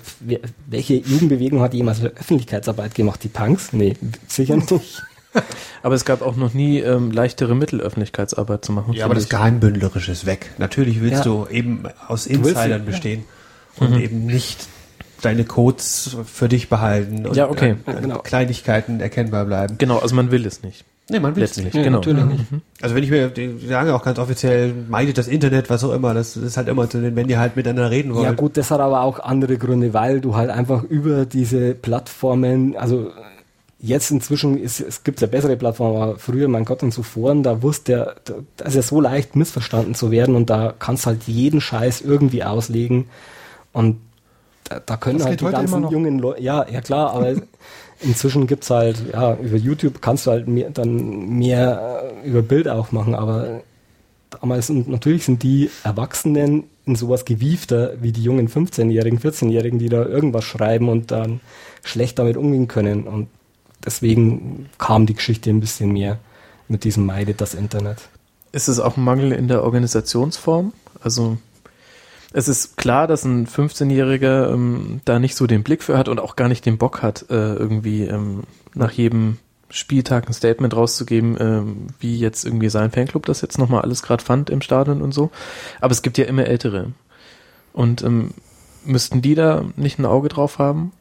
Welche Jugendbewegung hat jemals Öffentlichkeitsarbeit gemacht? Die Punks? Nee, sicher nicht. Aber es gab auch noch nie ähm, leichtere Mittel, Öffentlichkeitsarbeit zu machen. Ja, aber das. Geheimbündlerische ist weg. Natürlich willst Ja. du eben aus Insidern ja. bestehen und eben nicht deine Codes für dich behalten und Ja, okay. an Genau. Kleinigkeiten erkennbar bleiben. Genau, also man will es nicht. Nee, man will es nicht. genau. natürlich nicht. Also wenn ich mir, die sagen auch ganz offiziell, meidet das Internet, was auch immer, das ist halt immer zu den, wenn die halt miteinander reden wollen. Ja gut, das hat aber auch andere Gründe, weil du halt einfach über diese Plattformen, also jetzt inzwischen ist, es gibt ja bessere Plattformen, aber früher, mein Gott, und so Foren, da wusste der, da- ist ja so leicht missverstanden zu werden und da kannst halt jeden Scheiß irgendwie auslegen und da, da können Das halt die ganzen jungen Leute, ja, ja klar, aber inzwischen gibt's halt, ja, über YouTube kannst du halt mehr, dann mehr äh, über Bild auch machen, aber damals und natürlich sind die Erwachsenen in sowas gewiefter wie die jungen 15-Jährigen, 14-Jährigen, die da irgendwas schreiben und dann schlecht damit umgehen können. Und deswegen kam die Geschichte ein bisschen mehr mit diesem Meidet das Internet. Ist es auch ein Mangel in der Organisationsform? Also Es ist klar, dass ein 15-Jähriger ähm, da nicht so den Blick für hat und auch gar nicht den Bock hat, äh, irgendwie ähm, nach jedem Spieltag ein Statement rauszugeben, ähm, wie jetzt irgendwie sein Fanclub das jetzt nochmal alles gerade fand im Stadion und so. Aber es gibt ja immer Ältere. Und ähm, müssten die da nicht ein Auge drauf haben?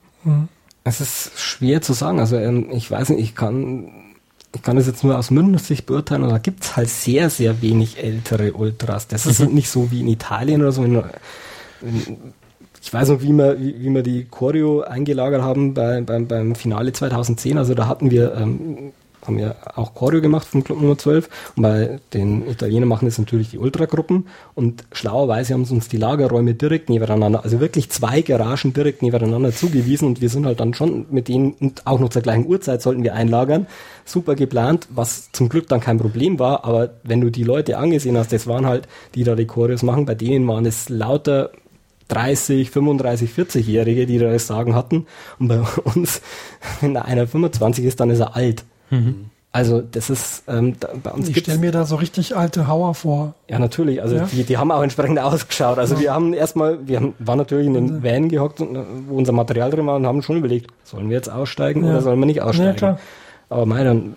Es ist schwer zu sagen. Also ähm, ich weiß nicht, ich kann ich kann das jetzt nur aus Münchner Sicht beurteilen und da gibt's halt sehr, sehr wenig ältere Ultras. Das ist nicht so wie in Italien oder so. Ich weiß noch, wie wir, wie, wie wir die Choreo eingelagert haben bei, beim, beim Finale 2010. Also da hatten wir, ähm, haben wir auch Choreo gemacht vom Club Nummer 12. Und bei den Italienern machen das natürlich die Ultragruppen. Und schlauerweise haben sie uns die Lagerräume direkt nebeneinander, also wirklich zwei Garagen direkt nebeneinander zugewiesen. Und wir sind halt dann schon mit denen, und auch noch zur gleichen Uhrzeit sollten wir einlagern. Super geplant, was zum Glück dann kein Problem war. Aber wenn du die Leute angesehen hast, das waren halt, die da die Choreos machen, bei denen waren es lauter 30, 35, 40-Jährige, die da das Sagen hatten. Und bei uns, wenn da einer 25 ist, dann ist er alt. Also das ist ähm, da, bei uns Ich stelle mir da so richtig alte Hauer vor. ja, natürlich. Also Ja. Die, die haben auch entsprechend ausgeschaut. Also wir haben erstmal, wir haben, waren natürlich in den Van gehockt, und, wo unser Material drin war und haben schon überlegt, sollen wir jetzt aussteigen Ja. oder sollen wir nicht aussteigen? Ja, klar. Aber mei, dann,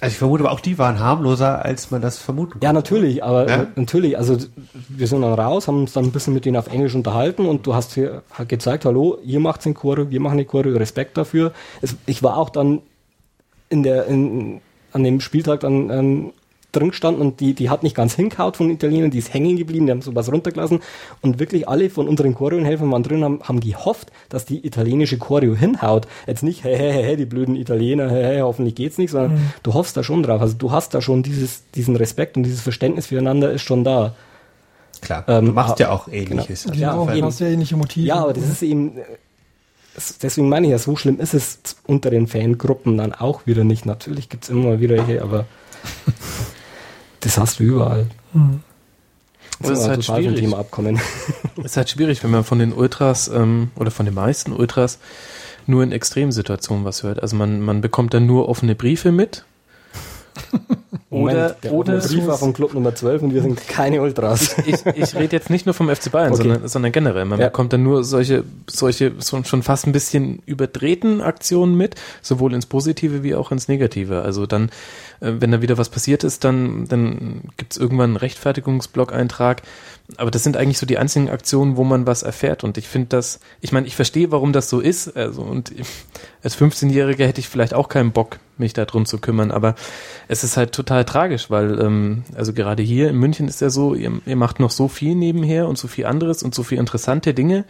Also ich vermute aber auch die waren harmloser, als man das vermuten ja natürlich, aber Ja? natürlich, also wir sind dann raus, haben uns dann ein bisschen mit denen auf Englisch unterhalten und du hast hier hat gezeigt, hallo, ihr macht den Choreo, wir machen die Choreo, Respekt dafür. Es, ich war auch dann in der, in, an dem Spieltag dann ähm, drin gestanden und die, die hat nicht ganz hingehaut von den Italienern, die ist hängen geblieben, die haben sowas runtergelassen und wirklich alle von unseren Choreohelfern waren drin, haben, haben gehofft, dass die italienische Choreo hinhaut. Jetzt nicht, hey, hey, hey, die blöden Italiener, hey, hey, hoffentlich geht's nicht, sondern du hoffst da schon drauf. Also du hast da schon dieses, diesen Respekt und dieses Verständnis füreinander ist schon da. Klar, Ähm, du machst ja auch ähnliches. Also Ja, Genau, eben. hast ja ähnliche Motive. Ja, aber das ist eben, deswegen meine ich ja, so schlimm ist es unter den Fangruppen dann auch wieder nicht. Natürlich gibt's immer mal wieder welche, aber das hast du überall. Das ist halt schwierig. Thema abkommen. ist halt schwierig, wenn man von den Ultras ähm, oder von den meisten Ultras nur in Extremsituationen was hört. Also man, man bekommt dann nur offene Briefe mit. Oder, der oder Brief war vom Club Nummer 12 und wir sind keine Ultras. ich, ich rede jetzt nicht nur vom FC Bayern, Okay. sondern, sondern generell. Man Ja. bekommt dann nur solche, solche so, schon fast ein bisschen überdrehten Aktionen mit, sowohl ins Positive wie auch ins Negative. Also dann, äh, wenn da wieder was passiert ist, dann, dann gibt's irgendwann einen Rechtfertigungsblog-Eintrag. Aber das sind eigentlich so die einzigen Aktionen, wo man was erfährt. Und ich finde das, ich meine, ich verstehe, warum das so ist. Also, und als 15-Jähriger hätte ich vielleicht auch keinen Bock, mich da drum zu kümmern. Aber es ist halt total tragisch, weil, ähm, also gerade hier in München ist ja so, ihr, ihr macht noch so viel nebenher und so viel anderes und so viel interessante Dinge.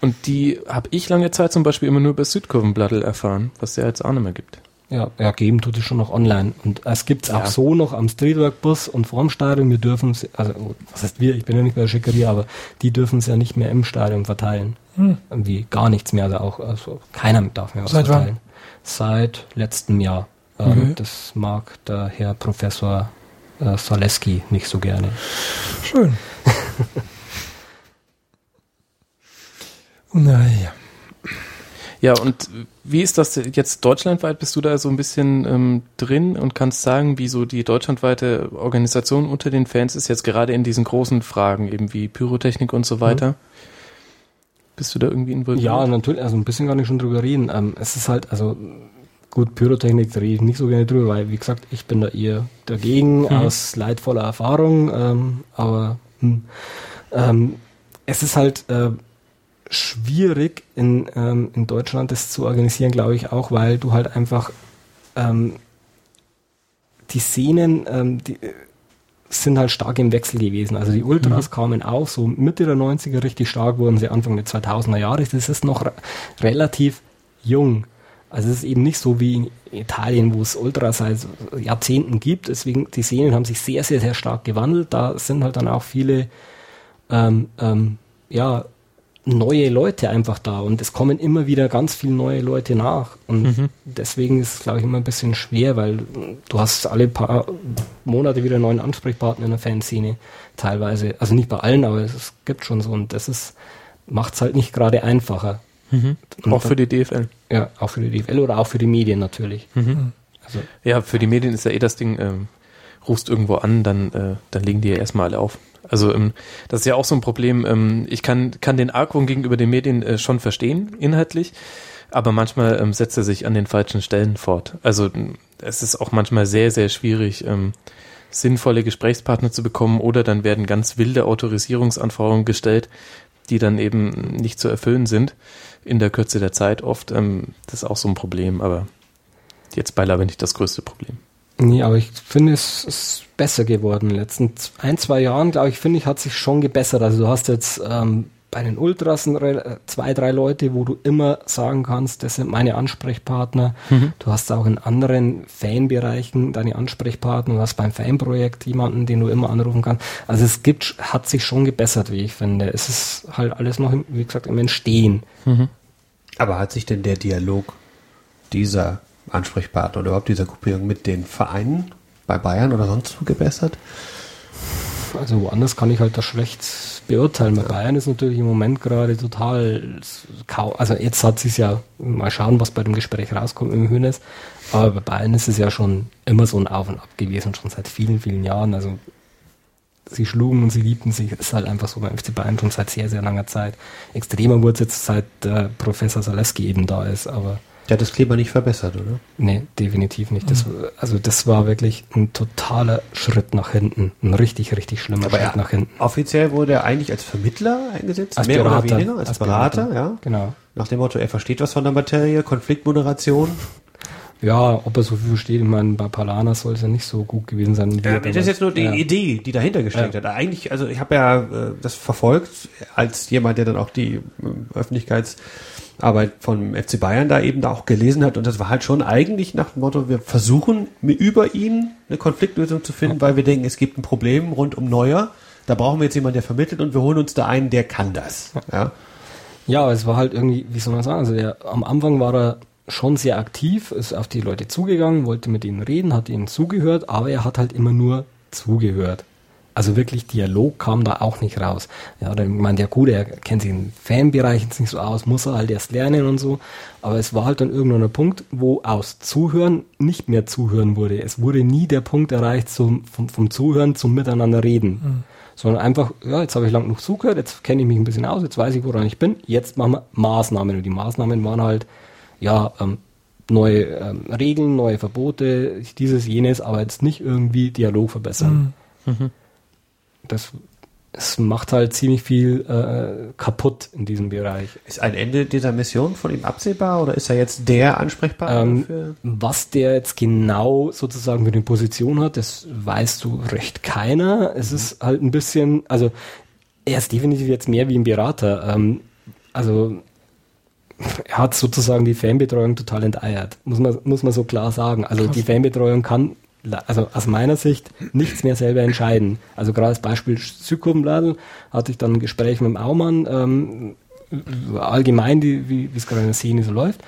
Und die habe ich lange Zeit zum Beispiel immer nur über Südkurvenblattl erfahren, was es ja jetzt auch nicht mehr gibt. Ja, ja, geben tut es schon noch online. Und es gibt's Ja. auch so noch am Streetwork-Bus und vorm Stadion. Wir dürfen also was heißt wir, ich bin ja nicht bei der Schickeria, aber die dürfen es ja nicht mehr im Stadion verteilen. Irgendwie gar nichts mehr. Also auch, also keiner darf mehr was Seit wann? Seit letztem Jahr. Ähm, Okay. Das mag der Herr Professor äh, Zaleski nicht so gerne. Schön. naja. Ja, und wie ist das jetzt deutschlandweit? Bist du da so ein bisschen ähm, drin und kannst sagen, wie so die deutschlandweite Organisation unter den Fans ist, jetzt gerade in diesen großen Fragen, eben wie Pyrotechnik und so weiter? Bist du da irgendwie involviert? Ja, natürlich, also ein bisschen kann ich schon drüber reden. Ähm, es ist halt, also gut, Pyrotechnik rede ich nicht so gerne drüber, weil, wie gesagt, ich bin da eher dagegen, aus leidvoller Erfahrung, ähm, aber hm, ähm, es ist halt äh, schwierig in, ähm, in Deutschland das zu organisieren, glaube ich auch, weil du halt einfach ähm, die Szenen, ähm, die sind halt stark im Wechsel gewesen. Also die Ultras kamen auf, so Mitte der 90er richtig stark wurden sie Anfang der 2000er Jahre. Das ist noch re relativ jung. Also es ist eben nicht so wie in Italien, wo es Ultras seit Jahrzehnten gibt. Deswegen, die Szenen haben sich sehr, sehr, sehr stark gewandelt. Da sind halt dann auch viele, ähm, ähm, ja, neue Leute einfach da und es kommen immer wieder ganz viele neue Leute nach und deswegen ist es glaube ich immer ein bisschen schwer, weil du hast alle paar Monate wieder einen neuen Ansprechpartner in der Fanszene teilweise, also nicht bei allen, aber es gibt schon so und das ist macht es halt nicht gerade einfacher. Und Auch für die DFL. ja, auch für die DFL oder auch für die Medien natürlich. Also Ja, für die Medien ist ja eh das Ding, ähm, rufst irgendwo an, dann, äh, dann legen die ja erstmal alle auf. Also ähm, das ist ja auch so ein Problem. Ähm, ich kann, kann den Argwohn gegenüber den Medien äh, schon verstehen, inhaltlich, aber manchmal ähm, setzt er sich an den falschen Stellen fort. Also es ist auch manchmal sehr, sehr schwierig, ähm, sinnvolle Gesprächspartner zu bekommen oder dann werden ganz wilde Autorisierungsanforderungen gestellt, die dann eben nicht zu erfüllen sind in der Kürze der Zeit oft. Ähm, das ist auch so ein Problem, aber jetzt beileibe nicht das größte Problem. Nee, aber ich finde, es ist besser geworden. In den letzten ein, zwei Jahren, glaube ich, finde ich, hat sich schon gebessert. Also du hast jetzt ähm, bei den Ultras zwei, drei Leute, wo du immer sagen kannst, das sind meine Ansprechpartner. Mhm. Du hast auch in anderen Fanbereichen deine Ansprechpartner. Du hast beim Fanprojekt jemanden, den du immer anrufen kannst. Also es gibt, hat sich schon gebessert, wie ich finde. Es ist halt alles noch, wie gesagt, im Entstehen. Mhm. Aber hat sich denn der Dialog dieser Ansprechpartner oder überhaupt dieser Gruppierung mit den Vereinen bei Bayern oder sonst wo gebessert? Also woanders kann ich halt das schlecht beurteilen. Bei Bayern ist natürlich im Moment gerade total, also jetzt hat sich ja, mal schauen, was bei dem Gespräch rauskommt im Hönes, aber bei Bayern ist es ja schon immer so ein Auf und Ab gewesen, schon seit vielen, vielen Jahren. Also sie schlugen und sie liebten sich. Das ist halt einfach so beim FC Bayern schon seit sehr, sehr langer Zeit. Extremer wurde es jetzt seit äh, Professor Zaleski eben da ist, aber der hat das Klima nicht verbessert, oder? Nee, definitiv nicht. Das, also das war wirklich ein totaler Schritt nach hinten. Ein richtig, richtig schlimmer Aber Schritt nach hinten. Offiziell wurde er eigentlich als Vermittler eingesetzt, als mehr Berater, oder weniger, als, als Berater, Berater, ja. Genau. Nach dem Motto, er versteht was von der Materie, Konfliktmoderation. Ja, ob er so viel versteht, ich meine, bei Palana soll es ja nicht so gut gewesen sein. Ja, das ist jetzt nur die ja. Idee, die dahinter gesteckt Ja. hat. Eigentlich, also ich habe ja äh, das verfolgt, als jemand, der dann auch die äh, Öffentlichkeitsarbeit von FC Bayern da eben da auch gelesen hat. Und das war halt schon eigentlich nach dem Motto, wir versuchen über ihn eine Konfliktlösung zu finden, weil wir denken, es gibt ein Problem rund um Neuer. Da brauchen wir jetzt jemanden, der vermittelt und wir holen uns da einen, der kann das. Ja. Ja, es war halt irgendwie, wie soll man sagen, also der, am Anfang war er schon sehr aktiv, ist auf die Leute zugegangen, wollte mit ihnen reden, hat ihnen zugehört, aber er hat halt immer nur zugehört. Also wirklich Dialog kam da auch nicht raus. Ja, dann meint ja gut, er kennt sich im Fanbereich jetzt nicht so aus, muss er halt erst lernen und so. Aber es war halt dann irgendwann ein Punkt, wo aus Zuhören nicht mehr Zuhören wurde. Es wurde nie der Punkt erreicht zum, vom, vom Zuhören zum Miteinander reden. Sondern einfach, ja, jetzt habe ich lang genug zugehört, jetzt kenne ich mich ein bisschen aus, jetzt weiß ich, woran ich bin, jetzt machen wir Maßnahmen. Und die Maßnahmen waren halt, ja, ähm, neue ähm, Regeln, neue Verbote, dieses, jenes, aber jetzt nicht irgendwie Dialog verbessern. Das, es macht halt ziemlich viel äh, kaputt in diesem Bereich. Ist ein Ende dieser Mission von ihm absehbar oder ist er jetzt der Ansprechpartner Ähm, für? was der jetzt genau sozusagen für eine Position hat, das weißt du recht keiner. Es ist halt ein bisschen, also er ist definitiv jetzt mehr wie ein Berater. Ähm, also er hat sozusagen die Fanbetreuung total enteiert, muss man, muss man so klar sagen. Also die Fanbetreuung kann, also aus meiner Sicht, nichts mehr selber entscheiden. Also gerade als Beispiel Südkurvenbladel hatte ich dann ein Gespräch mit dem Aumann, ähm, allgemein, die, wie es gerade in der Szene so läuft.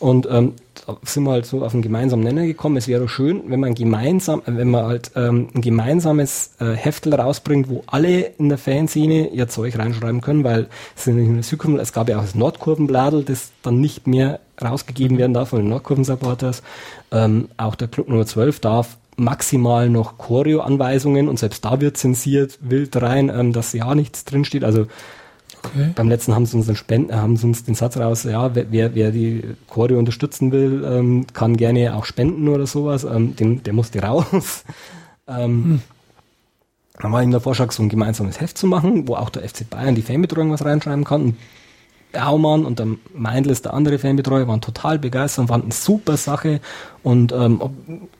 Und ähm, da sind wir halt so auf einen gemeinsamen Nenner gekommen. Es wäre schön, wenn man gemeinsam, äh, wenn man halt ähm, ein gemeinsames äh, Heftel rausbringt, wo alle in der Fanszene ihr Zeug reinschreiben können, weil es sind nicht nur Südkurven, es gab ja auch das Nordkurvenbladel, das dann nicht mehr rausgegeben werden darf von den Nordkurven-Supporters. Ähm, auch der Club Nummer 12 darf maximal noch Choreo-Anweisungen und selbst da wird zensiert wild rein, ähm, dass ja nichts drinsteht. Also Okay. beim letzten haben sie uns den haben sie uns den Satz raus, ja, wer, wer, die Choreo unterstützen will, ähm, kann gerne auch spenden oder sowas. Ähm, den, der musste raus. ähm, Dann war ihm der Vorschlag, so ein gemeinsames Heft zu machen, wo auch der FC Bayern die Fanbetreuung was reinschreiben kann. Und Baumann und der Meindl ist der andere Fanbetreuer, waren total begeistert und fanden super Sache. Und ähm,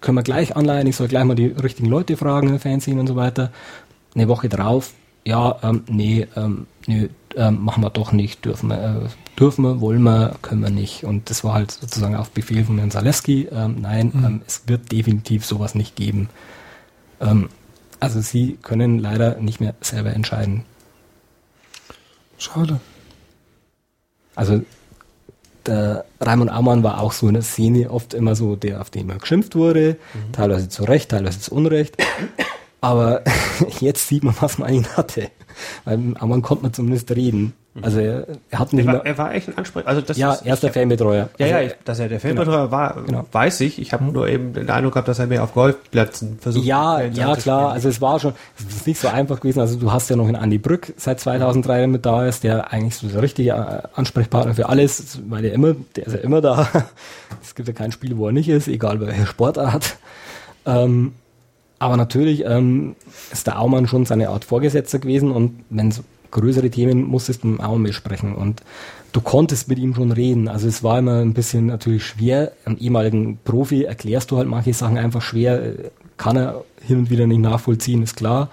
können wir gleich anleihen, ich soll gleich mal die richtigen Leute fragen Fanszene und so weiter. Eine Woche drauf, ja, ähm, nee, ähm, nö, ähm, machen wir doch nicht, dürfen wir, äh, dürfen wir, wollen wir, können wir nicht. Und das war halt sozusagen auf Befehl von Herrn Zaleski, ähm, nein, ähm, es wird definitiv sowas nicht geben. Ähm, also sie können leider nicht mehr selber entscheiden. Schade. Also der Raimund Aumann war auch so in der Szene oft immer so der, auf den man geschimpft wurde, teilweise zu Recht, teilweise zu Unrecht. Aber jetzt sieht man, was man eigentlich hatte. Weil mit Aumann konnte man zumindest reden. Also er, er hat nicht Er mehr, war, er war echt ein Ansprech. Also das ja, ist, er ist der Fanbetreuer. Ja, also, ja, ich, dass er der Fanbetreuer war, Genau. weiß ich. Ich habe nur eben den Eindruck gehabt, dass er mehr auf Golfplätzen versucht Ja, ja klar, also es war schon, es ist nicht so einfach gewesen. Also du hast ja noch einen Andy Brück seit 2003 der mit da ist, der eigentlich so der richtige äh, Ansprechpartner für alles, weil der immer, der ist ja immer da. Es gibt ja kein Spiel, wo er nicht ist, egal bei welcher Sportart. Ähm, aber natürlich ähm, ist der Aumann schon seine Art Vorgesetzter gewesen und wenn es größere Themen musstest du mit dem Aumann besprechen und du konntest mit ihm schon reden. Also es war immer ein bisschen natürlich schwer. Einem ehemaligen Profi erklärst du halt manche Sachen einfach schwer. Kann er hin und wieder nicht nachvollziehen, ist klar.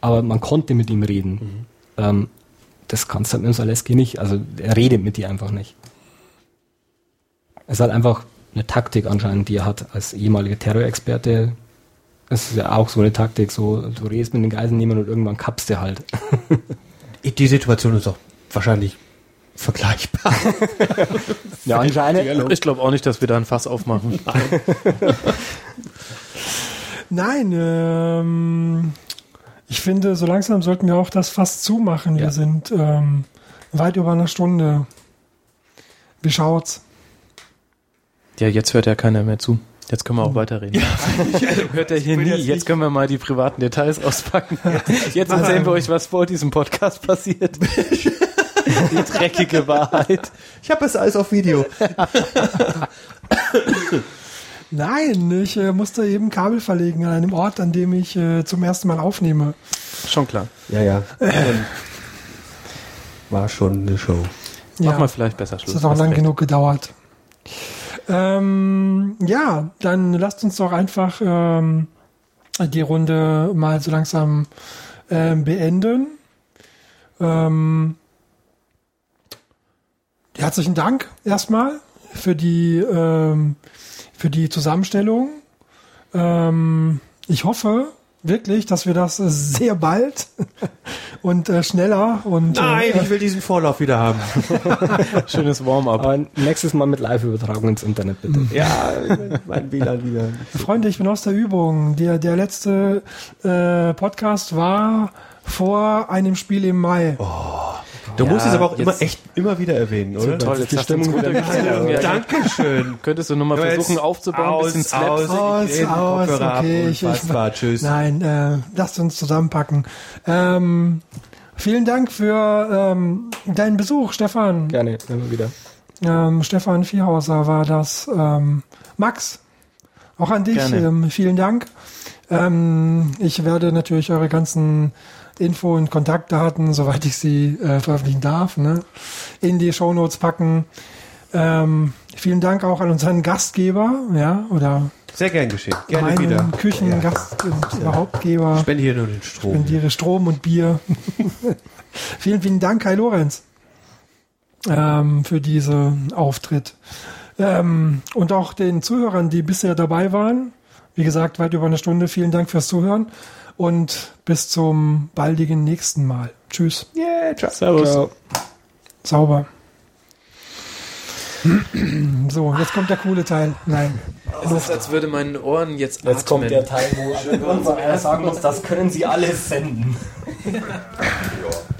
Aber man konnte mit ihm reden. Ähm, das kannst du halt mit dem Zaleski nicht. Also er redet mit dir einfach nicht. Es ist halt einfach eine Taktik anscheinend, die er hat als ehemaliger Terrorexperte. Das ist ja auch so eine Taktik, so du redest mit den Geiselnehmern und irgendwann kappst du halt. Die Situation ist auch wahrscheinlich vergleichbar. Ja, anscheinend. Ich glaube auch nicht, dass wir da ein Fass aufmachen. Nein, ähm, ich finde, so langsam sollten wir auch das fast zumachen. Wir Ja. sind ähm, weit über eine Stunde. Wie schaut's? Ja, jetzt hört ja keiner mehr zu. Jetzt können wir auch weiterreden. hört er hier nie. jetzt Jetzt, können wir mal die privaten Details auspacken. Jetzt erzählen wir euch, was vor diesem Podcast passiert. die dreckige Wahrheit. Ich habe das alles auf Video. Nein, ich äh, musste eben Kabel verlegen an einem Ort, an dem ich äh, zum ersten Mal aufnehme. Schon klar. Ja, ja. Ähm, War schon eine Show. Mach mal vielleicht besser Das Schluss. hat auch lang recht. genug gedauert. Ähm, ja, dann lasst uns doch einfach ähm, die Runde mal so langsam ähm, beenden. Ähm, herzlichen Dank erstmal für die ähm, für die Zusammenstellung. Ähm, ich hoffe wirklich, dass wir das äh, sehr bald und äh, schneller und Nein, äh, ich will diesen Vorlauf wieder haben. Schönes Warm-up. Aber nächstes Mal mit Live-Übertragung ins Internet, bitte. Ja, mein WLAN wieder. Freunde, ich bin aus der Übung. Der, der letzte äh, Podcast war vor einem Spiel im Mai. Du musst es aber auch immer echt immer wieder erwähnen, oder? Toll, jetzt uns gut erklärt. Ja, Dankeschön. Könntest du nochmal versuchen aufzubauen, ein bisschen Slaps? Aus, aus, ab okay, ich- ich- Unfassbar, tschüss. Nein, äh, lasst uns zusammenpacken. Ähm, vielen Dank für ähm, deinen Besuch, Stefan. Gerne, immer wieder. Ähm, Stefan Viehhauser war das. Ähm, Max, auch an dich. Ähm, vielen Dank. Ähm, ich werde natürlich eure ganzen Info- und Kontaktdaten, soweit ich sie äh, veröffentlichen darf, ne, in die Shownotes packen. Ähm, vielen Dank auch an unseren Gastgeber, ja, oder Sehr gern geschehen. Gerne meinen wieder. Küchengast und Überhauptgeber. Spende hier nur den Strom. Spendiere Strom und Bier. vielen, vielen Dank, Kai Lorenz, ähm, für diesen Auftritt. Ähm, und auch den Zuhörern, die bisher dabei waren. Wie gesagt, weit über eine Stunde. Vielen Dank fürs Zuhören und bis zum baldigen nächsten Mal. Tschüss. Yeah, ciao. Servus. Ciao. Sauber. So, jetzt kommt der coole Teil. Nein. Es ist, als würde meinen Ohren jetzt Jetzt kommt atmen. der Teil, wo irgendwann einer sagen muss, das können Sie alles senden.